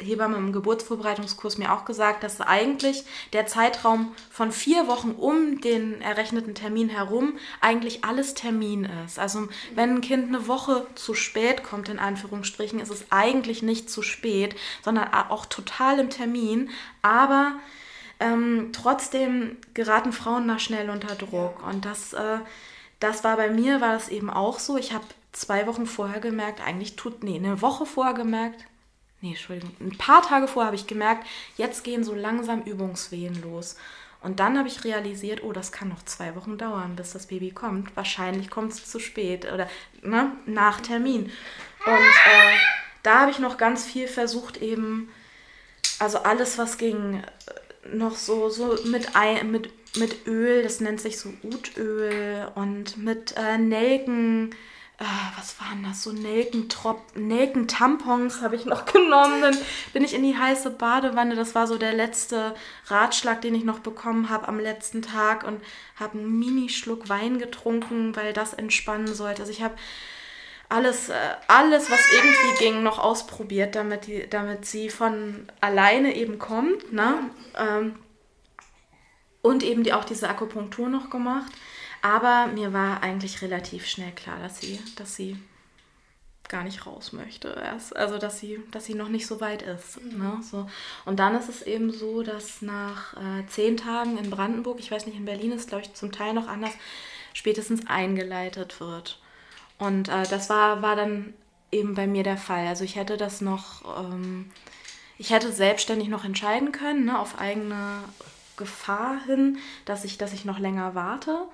Hebamme im Geburtsvorbereitungskurs mir auch gesagt, dass eigentlich der Zeitraum von vier Wochen um den errechneten Termin herum eigentlich alles Termin ist. Also wenn ein Kind eine Woche zu spät kommt, in Anführungsstrichen, ist es eigentlich nicht zu spät, sondern auch total im Termin. Aber ähm, trotzdem geraten Frauen da schnell unter Druck. Und das äh, das war bei mir, war das eben auch so. Ich habe zwei Wochen vorher gemerkt, eigentlich tut, nee, eine Woche vorher gemerkt, nee, Entschuldigung, ein paar Tage vorher habe ich gemerkt, jetzt gehen so langsam Übungswehen los. Und dann habe ich realisiert, oh, das kann noch zwei Wochen dauern, bis das Baby kommt. Wahrscheinlich kommt es zu spät oder ne, nach Termin. Und äh, da habe ich noch ganz viel versucht, eben, also alles, was ging, äh, noch so, so mit, mit mit Öl, das nennt sich so Utöl und mit äh, Nelken, äh, was waren das, so Nelkentrop, Nelkentampons habe ich noch genommen. Dann bin ich in die heiße Badewanne, das war so der letzte Ratschlag, den ich noch bekommen habe am letzten Tag und habe einen Minischluck Wein getrunken, weil das entspannen sollte. Also ich habe alles, äh, alles, was irgendwie ging, noch ausprobiert, damit, die, damit sie von alleine eben kommt. Ne? Ähm, und eben die, auch diese Akupunktur noch gemacht. Aber mir war eigentlich relativ schnell klar, dass sie, dass sie gar nicht raus möchte. Erst, also dass sie, dass sie noch nicht so weit ist. Mhm. Ne? So. Und dann ist es eben so, dass nach äh, zehn Tagen in Brandenburg, ich weiß nicht, in Berlin ist glaube ich zum Teil noch anders, spätestens eingeleitet wird. Und äh, das war, war dann eben bei mir der Fall. Also ich hätte das noch, ähm, ich hätte selbstständig noch entscheiden können, ne, auf eigene Gefahr hin, dass ich, dass ich noch länger warte.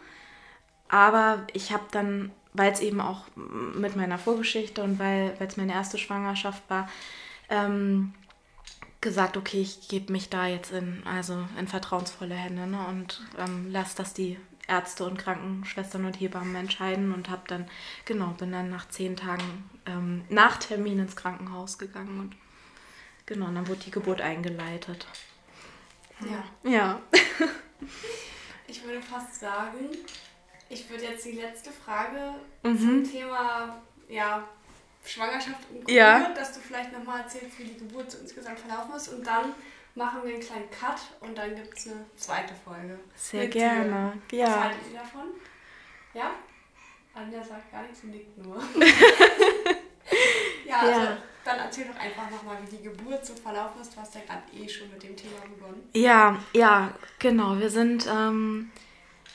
Aber ich habe dann, weil es eben auch mit meiner Vorgeschichte und weil es meine erste Schwangerschaft war, ähm, gesagt, okay, ich gebe mich da jetzt in, also in vertrauensvolle Hände ne, und ähm, lasse das die Ärzte und Krankenschwestern und Hebammen entscheiden und habe dann, genau, bin dann nach zehn Tagen ähm, nach Termin ins Krankenhaus gegangen und genau, und dann wurde die Geburt eingeleitet. Ja. Ja. ich würde fast sagen, ich würde jetzt die letzte Frage mhm. zum Thema ja, Schwangerschaft und Geburt, ja. dass du vielleicht nochmal erzählst, wie die Geburt so insgesamt verlaufen ist und dann machen wir einen kleinen Cut und dann gibt es eine zweite Folge. Sehr gerne. Dir. Ja. Was haltet ihr davon? Ja? Anja sagt gar nichts und nickt nur. Ja, ja. Also, dann erzähl doch einfach nochmal, wie die Geburt so verlaufen ist. Du hast ja gerade eh schon mit dem Thema begonnen. Ja, ja, genau. Wir sind ähm,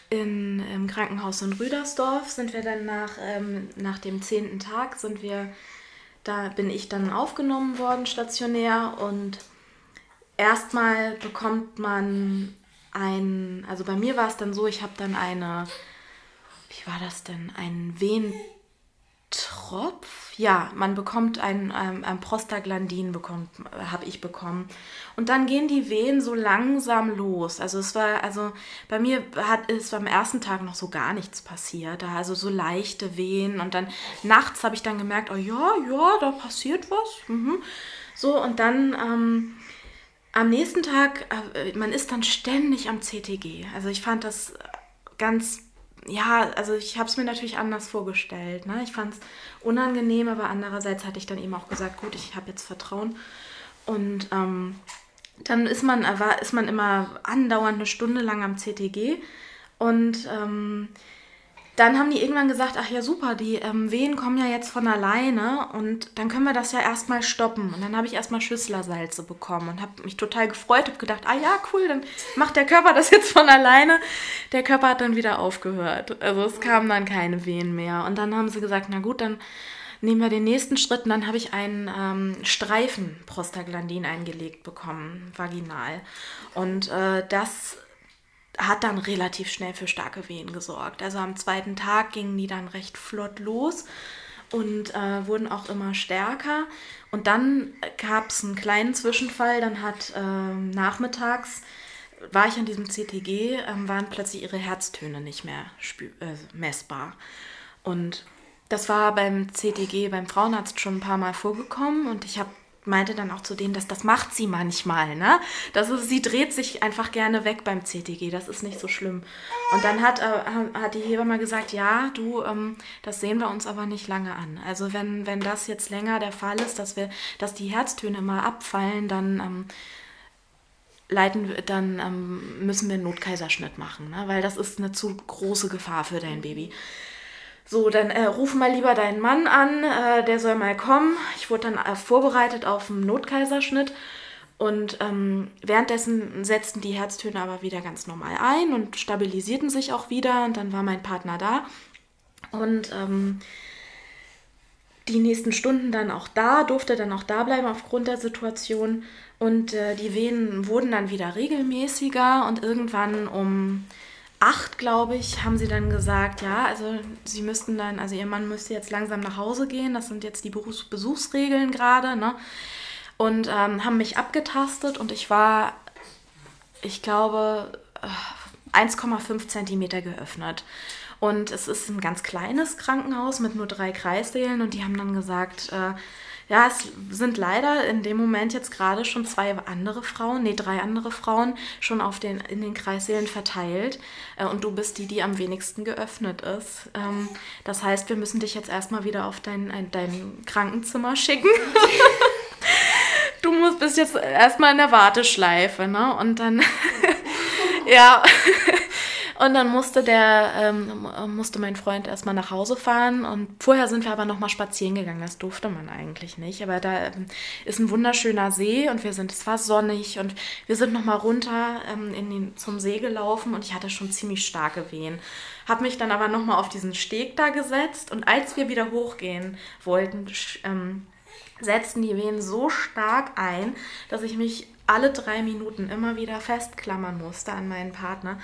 in, im Krankenhaus in Rüdersdorf, sind wir dann nach, ähm, nach dem zehnten Tag, sind wir, da bin ich dann aufgenommen worden, stationär. Und erstmal bekommt man ein, also bei mir war es dann so, ich habe dann eine, wie war das denn, ein Wehentropf? Ja, man bekommt ein, ein, ein Prostaglandin, habe ich bekommen. Und dann gehen die Wehen so langsam los. Also es war, also bei mir hat es am ersten Tag noch so gar nichts passiert. Also so leichte Wehen. Und dann nachts habe ich dann gemerkt, oh ja, ja, da passiert was. Mhm. So, und dann ähm, am nächsten Tag, äh, man ist dann ständig am CTG. Also ich fand das ganz ja, also ich habe es mir natürlich anders vorgestellt. Ne? Ich fand es unangenehm, aber andererseits hatte ich dann eben auch gesagt, gut, ich habe jetzt Vertrauen. Und ähm, dann ist man, ist man immer andauernd eine Stunde lang am CTG. Und ähm, dann haben die irgendwann gesagt, ach ja super, die ähm, Wehen kommen ja jetzt von alleine und dann können wir das ja erstmal stoppen. Und dann habe ich erstmal Schüsslersalze bekommen und habe mich total gefreut, habe gedacht, ah ja, cool, dann macht der Körper das jetzt von alleine. Der Körper hat dann wieder aufgehört. Also es kamen dann keine Wehen mehr. Und dann haben sie gesagt, na gut, dann nehmen wir den nächsten Schritt und dann habe ich einen ähm, Streifen Prostaglandin eingelegt bekommen, vaginal. Und äh, das hat dann relativ schnell für starke Wehen gesorgt. Also am zweiten Tag gingen die dann recht flott los und äh, wurden auch immer stärker. Und dann gab es einen kleinen Zwischenfall. Dann hat äh, nachmittags, war ich an diesem CTG, äh, waren plötzlich ihre Herztöne nicht mehr äh, messbar. Und das war beim CTG, beim Frauenarzt schon ein paar Mal vorgekommen. Und ich habe meinte dann auch zu denen, dass das macht sie manchmal, ne? Das sie dreht sich einfach gerne weg beim CTG, das ist nicht so schlimm. Und dann hat, äh, hat die Hebamme gesagt, ja, du, ähm, das sehen wir uns aber nicht lange an. Also wenn, wenn das jetzt länger der Fall ist, dass wir, dass die Herztöne mal abfallen, dann ähm, leiten, dann ähm, müssen wir einen Notkaiserschnitt machen, ne? weil das ist eine zu große Gefahr für dein Baby. So, dann äh, ruf mal lieber deinen Mann an, äh, der soll mal kommen. Ich wurde dann äh, vorbereitet auf einen Notkaiserschnitt. Und ähm, währenddessen setzten die Herztöne aber wieder ganz normal ein und stabilisierten sich auch wieder. Und dann war mein Partner da. Und ähm, die nächsten Stunden dann auch da, durfte dann auch da bleiben aufgrund der Situation. Und äh, die Venen wurden dann wieder regelmäßiger und irgendwann um acht, glaube ich, haben sie dann gesagt, ja, also sie müssten dann, also ihr Mann müsste jetzt langsam nach Hause gehen. Das sind jetzt die Berufs Besuchsregeln gerade, ne? Und ähm, haben mich abgetastet und ich war, ich glaube, 1,5 äh, Zentimeter geöffnet. Und es ist ein ganz kleines Krankenhaus mit nur drei Kreissälen und die haben dann gesagt, äh, ja, es sind leider in dem Moment jetzt gerade schon zwei andere Frauen, nee, drei andere Frauen schon auf den, in den Kreissälen verteilt. Äh, und du bist die, die am wenigsten geöffnet ist. Ähm, das heißt, wir müssen dich jetzt erstmal wieder auf dein, dein Krankenzimmer schicken. du musst bist jetzt erstmal in der Warteschleife, ne? Und dann, ja. Und dann musste der, ähm, musste mein Freund erstmal nach Hause fahren. Und vorher sind wir aber nochmal spazieren gegangen. Das durfte man eigentlich nicht. Aber da ähm, ist ein wunderschöner See und wir sind, es war sonnig und wir sind nochmal runter ähm, in den, zum See gelaufen und ich hatte schon ziemlich starke Wehen. Habe mich dann aber nochmal auf diesen Steg da gesetzt und als wir wieder hochgehen wollten, ähm, setzten die Wehen so stark ein, dass ich mich alle drei Minuten immer wieder festklammern musste an meinen Partner.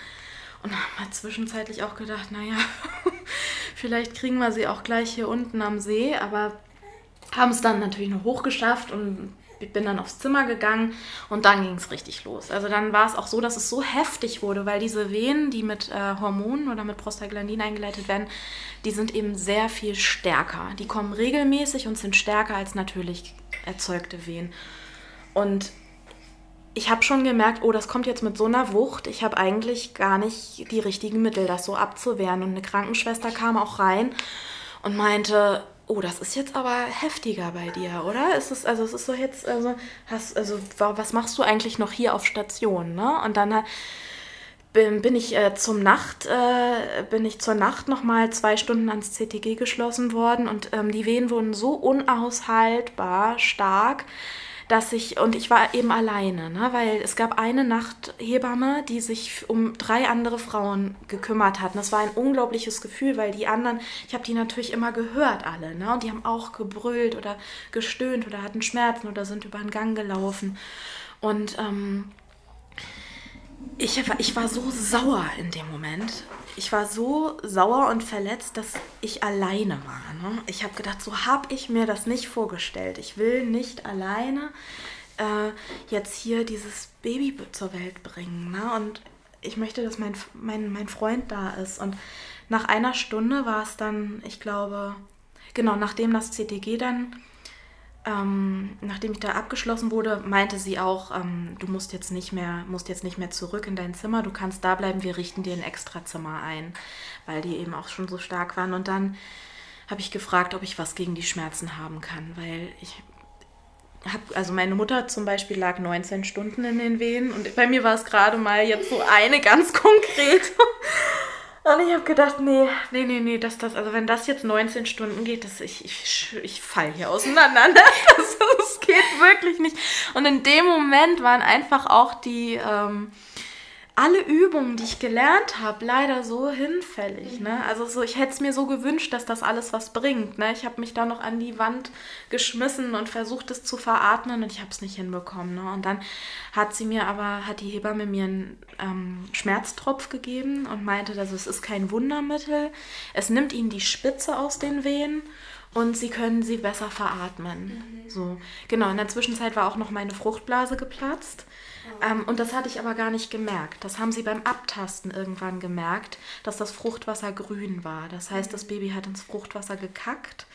Und haben wir zwischenzeitlich auch gedacht, naja, vielleicht kriegen wir sie auch gleich hier unten am See, aber haben es dann natürlich noch hochgeschafft und bin dann aufs Zimmer gegangen und dann ging es richtig los. Also dann war es auch so, dass es so heftig wurde, weil diese Venen, die mit äh, Hormonen oder mit Prostaglandin eingeleitet werden, die sind eben sehr viel stärker. Die kommen regelmäßig und sind stärker als natürlich erzeugte Venen. Und ich habe schon gemerkt, oh, das kommt jetzt mit so einer Wucht. Ich habe eigentlich gar nicht die richtigen Mittel, das so abzuwehren. Und eine Krankenschwester kam auch rein und meinte, oh, das ist jetzt aber heftiger bei dir, oder? Ist es, also es ist so jetzt, also, hast, also was machst du eigentlich noch hier auf Station, ne? Und dann bin, bin ich äh, zum Nacht, äh, bin ich zur Nacht nochmal zwei Stunden ans CTG geschlossen worden und ähm, die Wehen wurden so unaushaltbar stark, dass ich, und ich war eben alleine, ne, weil es gab eine Nachthebamme, die sich um drei andere Frauen gekümmert hat. Und das war ein unglaubliches Gefühl, weil die anderen, ich habe die natürlich immer gehört alle, ne, und die haben auch gebrüllt oder gestöhnt oder hatten Schmerzen oder sind über den Gang gelaufen. Und ähm, ich, ich war so sauer in dem Moment. Ich war so sauer und verletzt, dass ich alleine war. Ne? Ich habe gedacht, so habe ich mir das nicht vorgestellt. Ich will nicht alleine äh, jetzt hier dieses Baby zur Welt bringen. Ne? Und ich möchte, dass mein, mein, mein Freund da ist. Und nach einer Stunde war es dann, ich glaube, genau, nachdem das CTG dann ähm, nachdem ich da abgeschlossen wurde, meinte sie auch, ähm, du musst jetzt nicht mehr, musst jetzt nicht mehr zurück in dein Zimmer, du kannst da bleiben, wir richten dir ein Extrazimmer ein, weil die eben auch schon so stark waren. Und dann habe ich gefragt, ob ich was gegen die Schmerzen haben kann, weil ich habe, also meine Mutter zum Beispiel lag 19 Stunden in den Wehen und bei mir war es gerade mal jetzt so eine ganz konkret. Und ich habe gedacht, nee, nee, nee, nee, dass das, also wenn das jetzt 19 Stunden geht, das, ich, ich, ich fall hier auseinander. Das, das geht wirklich nicht. Und in dem Moment waren einfach auch die, ähm, alle Übungen, die ich gelernt habe, leider so hinfällig. Ne? Also so, ich hätte es mir so gewünscht, dass das alles was bringt. Ne? Ich habe mich da noch an die Wand geschmissen und versucht, es zu veratmen und ich habe es nicht hinbekommen. Ne? Und dann hat sie mir aber, hat die Hebamme mir einen ähm, Schmerztropf gegeben und meinte, dass es ist kein Wundermittel. Es nimmt ihnen die Spitze aus den Wehen und sie können sie besser veratmen. Mhm. So, genau. In der Zwischenzeit war auch noch meine Fruchtblase geplatzt. Ähm, und das hatte ich aber gar nicht gemerkt. Das haben sie beim Abtasten irgendwann gemerkt, dass das Fruchtwasser grün war. Das heißt, das Baby hat ins Fruchtwasser gekackt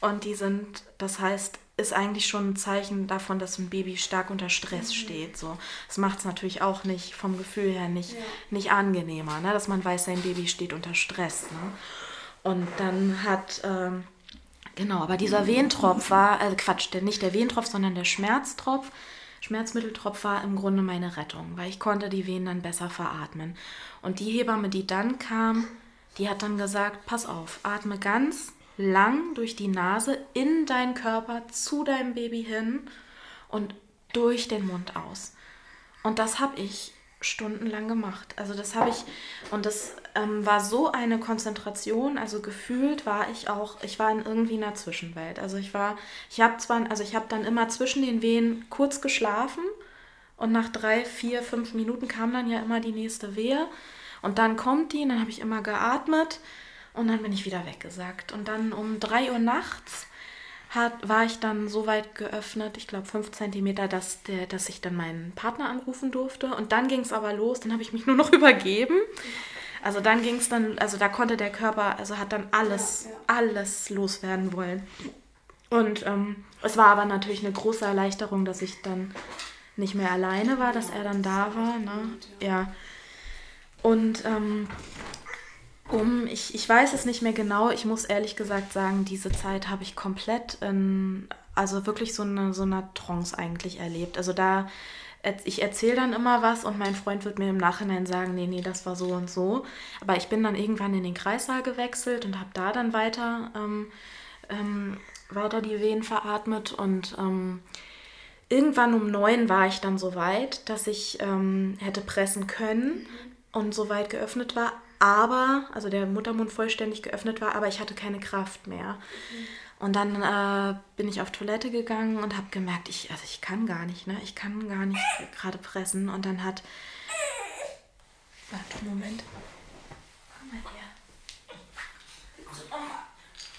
und die sind, das heißt, ist eigentlich schon ein Zeichen davon, dass ein Baby stark unter Stress mhm. steht. So. Das macht es natürlich auch nicht vom Gefühl her nicht, ja. nicht angenehmer, ne? dass man weiß, sein Baby steht unter Stress. Ne? Und dann hat, ähm, genau, aber dieser Wehentropf war, äh, Quatsch, der, nicht der Wehentropf, sondern der Schmerztropf Schmerzmitteltropf war im Grunde meine Rettung, weil ich konnte die Venen dann besser veratmen. Und die Hebamme, die dann kam, die hat dann gesagt, pass auf, atme ganz lang durch die Nase in deinen Körper zu deinem Baby hin und durch den Mund aus. Und das habe ich stundenlang gemacht. Also das habe ich, und das ähm, war so eine Konzentration, also gefühlt war ich auch, ich war in irgendwie einer Zwischenwelt. Also ich war, ich habe zwar, also ich habe dann immer zwischen den Wehen kurz geschlafen und nach drei, vier, fünf Minuten kam dann ja immer die nächste Wehe und dann kommt die und dann habe ich immer geatmet und dann bin ich wieder weggesagt. Und dann um drei Uhr nachts hat, war ich dann so weit geöffnet, ich glaube fünf Zentimeter, dass, der, dass ich dann meinen Partner anrufen durfte. Und dann ging es aber los, dann habe ich mich nur noch übergeben. Also dann ging es dann, also da konnte der Körper, also hat dann alles, ja, ja. alles loswerden wollen. Und ähm, es war aber natürlich eine große Erleichterung, dass ich dann nicht mehr alleine war, dass er dann da war. Ne? Ja. Und ähm, um, ich, ich weiß es nicht mehr genau, ich muss ehrlich gesagt sagen, diese Zeit habe ich komplett in, also wirklich so eine, so einer Trance eigentlich erlebt. Also da, ich erzähle dann immer was und mein Freund wird mir im Nachhinein sagen, nee, nee, das war so und so. Aber ich bin dann irgendwann in den Kreissaal gewechselt und habe da dann weiter, ähm, ähm, weiter die Wehen veratmet und ähm, irgendwann um neun war ich dann so weit, dass ich ähm, hätte pressen können und so weit geöffnet war, aber, also der Muttermund vollständig geöffnet war, aber ich hatte keine Kraft mehr. Mhm. Und dann äh, bin ich auf Toilette gegangen und habe gemerkt, ich, also ich kann gar nicht, ne? Ich kann gar nicht gerade pressen. Und dann hat. Warte, Moment. Komm mal her.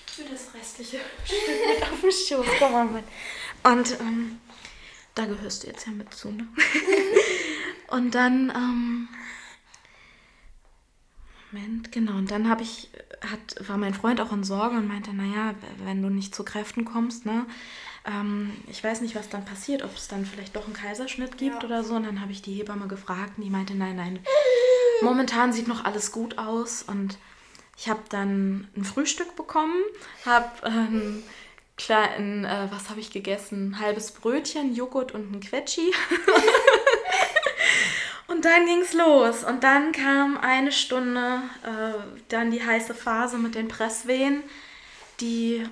Für das restliche Stück mit auf dem Schoß. Komm mal mit. Und ähm, da gehörst du jetzt ja mit zu, ne? und dann. Ähm, Moment, genau. Und dann habe ich, hat, war mein Freund auch in Sorge und meinte, naja, wenn du nicht zu Kräften kommst, ne, ähm, ich weiß nicht, was dann passiert, ob es dann vielleicht doch einen Kaiserschnitt gibt ja. oder so. Und dann habe ich die Hebamme gefragt und die meinte, nein, nein, momentan sieht noch alles gut aus. Und ich habe dann ein Frühstück bekommen, habe ähm, klar, ein, äh, was habe ich gegessen? Ein halbes Brötchen, Joghurt und ein Quetschi. Und dann ging's los. Und dann kam eine Stunde, äh, dann die heiße Phase mit den Presswehen, die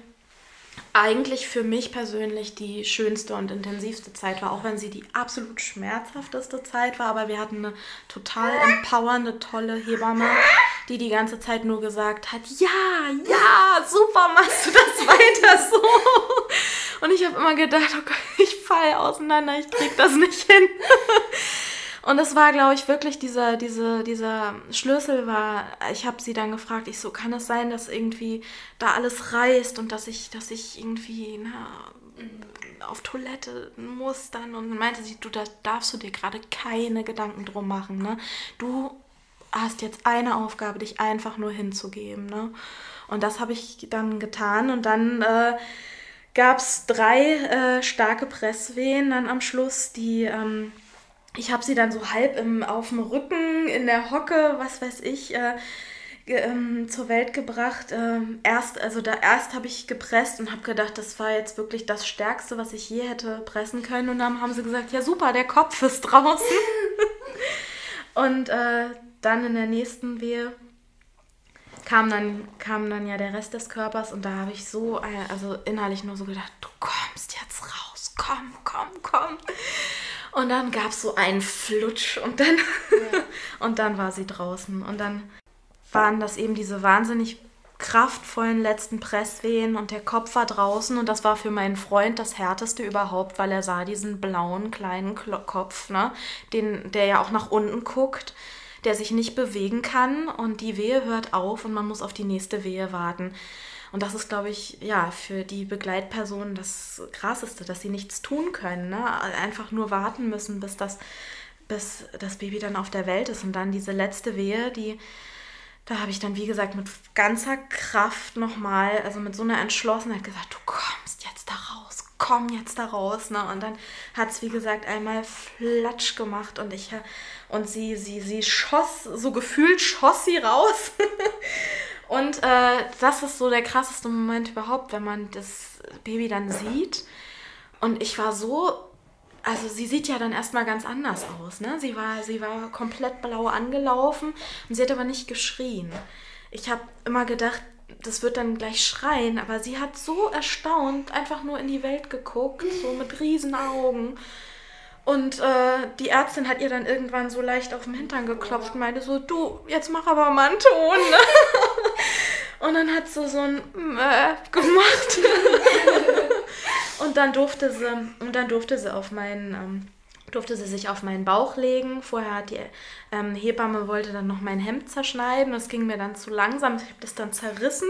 eigentlich für mich persönlich die schönste und intensivste Zeit war, auch wenn sie die absolut schmerzhafteste Zeit war. Aber wir hatten eine total empowernde, tolle Hebamme, die die ganze Zeit nur gesagt hat, ja, ja, super, machst du das weiter so. Und ich habe immer gedacht, oh Gott, ich falle auseinander, ich krieg das nicht hin. Und es war, glaube ich, wirklich dieser, diese, dieser Schlüssel war, ich habe sie dann gefragt, ich so, kann es sein, dass irgendwie da alles reißt und dass ich, dass ich irgendwie na, auf Toilette muss dann und meinte sie, du, da darfst du dir gerade keine Gedanken drum machen, ne? Du hast jetzt eine Aufgabe, dich einfach nur hinzugeben, ne? Und das habe ich dann getan und dann äh, gab es drei äh, starke Presswehen dann am Schluss, die ähm, ich habe sie dann so halb im, auf dem Rücken, in der Hocke, was weiß ich, äh, ähm, zur Welt gebracht. Ähm, erst, also da erst habe ich gepresst und habe gedacht, das war jetzt wirklich das Stärkste, was ich je hätte pressen können. Und dann haben sie gesagt, ja super, der Kopf ist draußen. und äh, dann in der nächsten Wehe kam dann, kam dann ja der Rest des Körpers und da habe ich so, äh, also innerlich nur so gedacht, du kommst jetzt raus, komm, komm, komm. Und dann gab es so einen Flutsch und dann, ja. und dann war sie draußen. Und dann waren das eben diese wahnsinnig kraftvollen letzten Presswehen und der Kopf war draußen und das war für meinen Freund das härteste überhaupt, weil er sah diesen blauen kleinen Kopf, ne, den der ja auch nach unten guckt, der sich nicht bewegen kann und die Wehe hört auf und man muss auf die nächste Wehe warten. Und das ist, glaube ich, ja, für die Begleitpersonen das Krasseste, dass sie nichts tun können. Ne? Einfach nur warten müssen, bis das, bis das Baby dann auf der Welt ist. Und dann diese letzte Wehe, die, da habe ich dann, wie gesagt, mit ganzer Kraft nochmal, also mit so einer Entschlossenheit gesagt, du kommst jetzt da raus, komm jetzt da raus. Ne? Und dann hat es, wie gesagt, einmal flatsch gemacht und ich und sie, sie, sie schoss, so gefühlt schoss sie raus. Und äh, das ist so der krasseste Moment überhaupt, wenn man das Baby dann sieht. Und ich war so, also sie sieht ja dann erstmal ganz anders aus. Ne? Sie, war, sie war komplett blau angelaufen und sie hat aber nicht geschrien. Ich habe immer gedacht, das wird dann gleich schreien, aber sie hat so erstaunt einfach nur in die Welt geguckt, so mit riesen Augen. Und äh, die Ärztin hat ihr dann irgendwann so leicht auf den Hintern geklopft und meinte so, du, jetzt mach aber mal einen Ton. und dann hat sie so ein Mäh gemacht. und dann durfte sie, und dann durfte sie auf meinen, ähm, durfte sie sich auf meinen Bauch legen. Vorher hat die ähm, Hebamme wollte dann noch mein Hemd zerschneiden. Das ging mir dann zu langsam. Ich habe das dann zerrissen.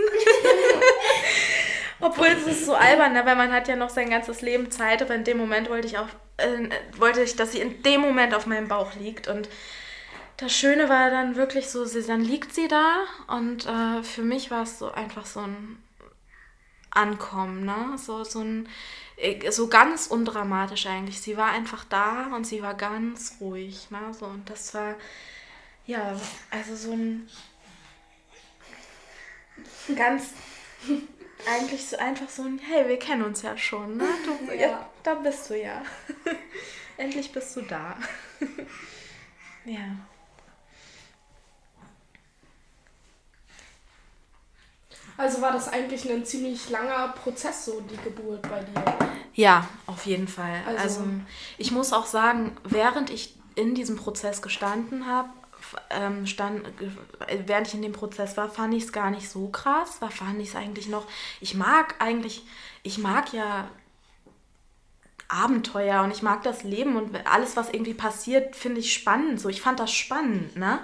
Obwohl es ist so albern, ne? weil man hat ja noch sein ganzes Leben Zeit, aber in dem Moment wollte ich auch, äh, wollte ich, dass sie in dem Moment auf meinem Bauch liegt. Und das Schöne war dann wirklich so, sie, dann liegt sie da und äh, für mich war es so einfach so ein Ankommen, ne? So, so ein äh, so ganz undramatisch eigentlich. Sie war einfach da und sie war ganz ruhig, ne? So, und das war ja, also so ein ganz eigentlich so einfach so ein, hey, wir kennen uns ja schon, ne? Du, ja. ja da bist du ja. Endlich bist du da. ja. Also war das eigentlich ein ziemlich langer Prozess, so die Geburt bei dir? Ja, auf jeden Fall. Also, also ich muss auch sagen, während ich in diesem Prozess gestanden habe, ähm, stand, während ich in dem Prozess war, fand ich es gar nicht so krass. War fand ich es eigentlich noch. Ich mag eigentlich, ich mag ja Abenteuer und ich mag das Leben und alles, was irgendwie passiert, finde ich spannend. So, ich fand das spannend, ne?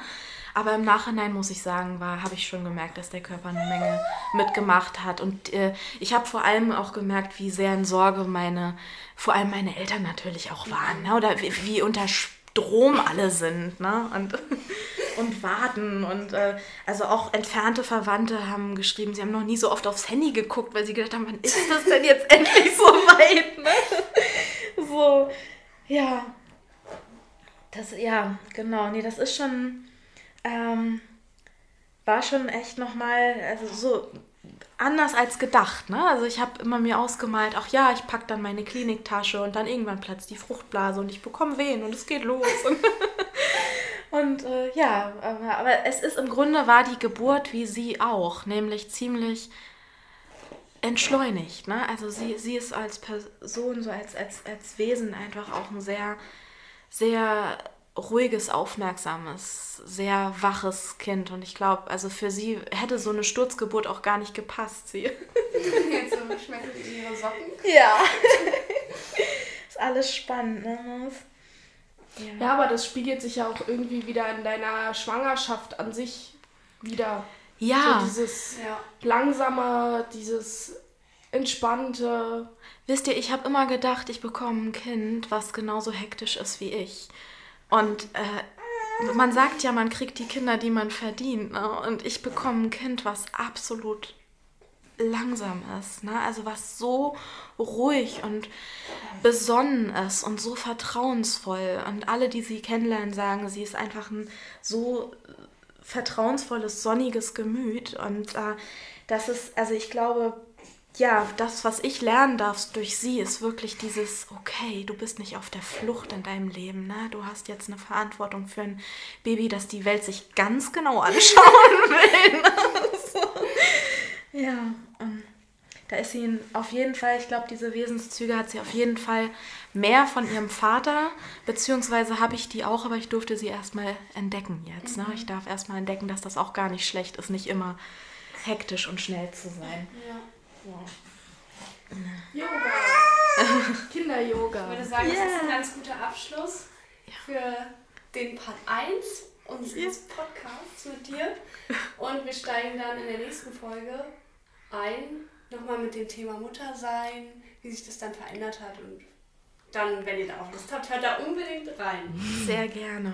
Aber im Nachhinein muss ich sagen, war, habe ich schon gemerkt, dass der Körper eine Menge mitgemacht hat. Und äh, ich habe vor allem auch gemerkt, wie sehr in Sorge meine, vor allem meine Eltern natürlich auch waren. Ne? Oder wie, wie unter Strom alle sind, ne? Und, und warten. Und äh, also auch entfernte Verwandte haben geschrieben, sie haben noch nie so oft aufs Handy geguckt, weil sie gedacht haben, wann ist das denn jetzt endlich so weit? Ne? So, ja. Das, ja, genau. Nee, das ist schon. Ähm, war schon echt nochmal, also so anders als gedacht. Ne? Also ich habe immer mir ausgemalt, ach ja, ich packe dann meine Kliniktasche und dann irgendwann platzt die Fruchtblase und ich bekomme Wehen und es geht los. Und äh, ja, aber, aber es ist im Grunde war die Geburt wie sie auch, nämlich ziemlich entschleunigt. Ne? Also sie, sie ist als Person, so als, als, als Wesen einfach auch ein sehr, sehr ruhiges, aufmerksames, sehr waches Kind. Und ich glaube, also für sie hätte so eine Sturzgeburt auch gar nicht gepasst. Sie. Jetzt so schmecken ihre Socken. Ja. ist alles spannend, ne? Ja. ja, aber das spiegelt sich ja auch irgendwie wieder in deiner Schwangerschaft an sich wieder. Ja. So dieses ja. langsame, dieses entspannte. Wisst ihr, ich habe immer gedacht, ich bekomme ein Kind, was genauso hektisch ist wie ich. Und äh, man sagt ja, man kriegt die Kinder, die man verdient. Ne? Und ich bekomme ein Kind, was absolut langsam ist. Ne? Also was so ruhig und besonnen ist und so vertrauensvoll. Und alle, die sie kennenlernen, sagen, sie ist einfach ein so vertrauensvolles, sonniges Gemüt. Und äh, das ist, also ich glaube, ja, das, was ich lernen darf durch sie, ist wirklich dieses, okay, du bist nicht auf der Flucht in deinem Leben, ne? Du hast jetzt eine Verantwortung für ein Baby, das die Welt sich ganz genau anschauen will. Ja, um, da ist sie auf jeden Fall, ich glaube, diese Wesenszüge hat sie auf jeden Fall mehr von ihrem Vater, beziehungsweise habe ich die auch, aber ich durfte sie erstmal entdecken jetzt. Ne? Ich darf erstmal entdecken, dass das auch gar nicht schlecht ist, nicht immer hektisch und schnell zu sein. Ja. Yoga. Kinder-Yoga. Ich würde sagen, yeah. das ist ein ganz guter Abschluss für den Part 1 unseres Podcasts mit dir. Und wir steigen dann in der nächsten Folge ein, nochmal mit dem Thema Muttersein, wie sich das dann verändert hat. Und dann, wenn ihr da auch Lust habt, hört da unbedingt rein. Sehr gerne.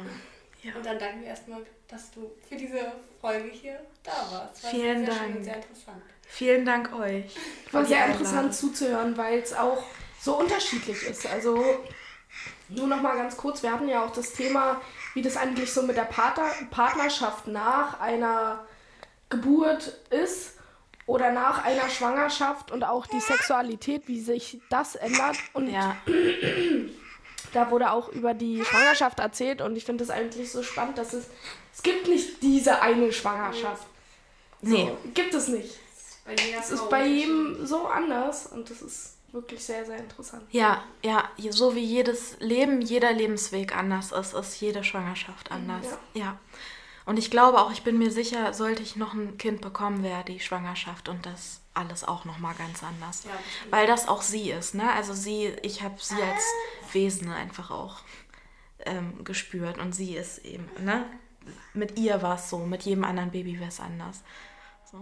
Ja. Und dann danken wir erstmal, dass du für diese Folge hier da warst. War Vielen sehr Dank. sehr interessant. Vielen Dank euch. War sehr interessant zuzuhören, weil es auch so unterschiedlich ist. Also nur noch mal ganz kurz, wir hatten ja auch das Thema, wie das eigentlich so mit der Partner Partnerschaft nach einer Geburt ist oder nach einer Schwangerschaft und auch die Sexualität, wie sich das ändert. Und ja. da wurde auch über die Schwangerschaft erzählt und ich finde das eigentlich so spannend, dass es, es gibt nicht diese eine Schwangerschaft. Nee. So, gibt es nicht. Es ist bei jedem so anders und das ist wirklich sehr, sehr interessant. Ja, ja, so wie jedes Leben, jeder Lebensweg anders ist, ist jede Schwangerschaft anders. Ja. ja. Und ich glaube auch, ich bin mir sicher, sollte ich noch ein Kind bekommen, wäre die Schwangerschaft und das alles auch noch mal ganz anders. Ja, Weil das auch sie ist, ne? Also sie, ich habe sie als Wesen einfach auch ähm, gespürt und sie ist eben, ne? Mit ihr war es so, mit jedem anderen Baby wäre es anders. So.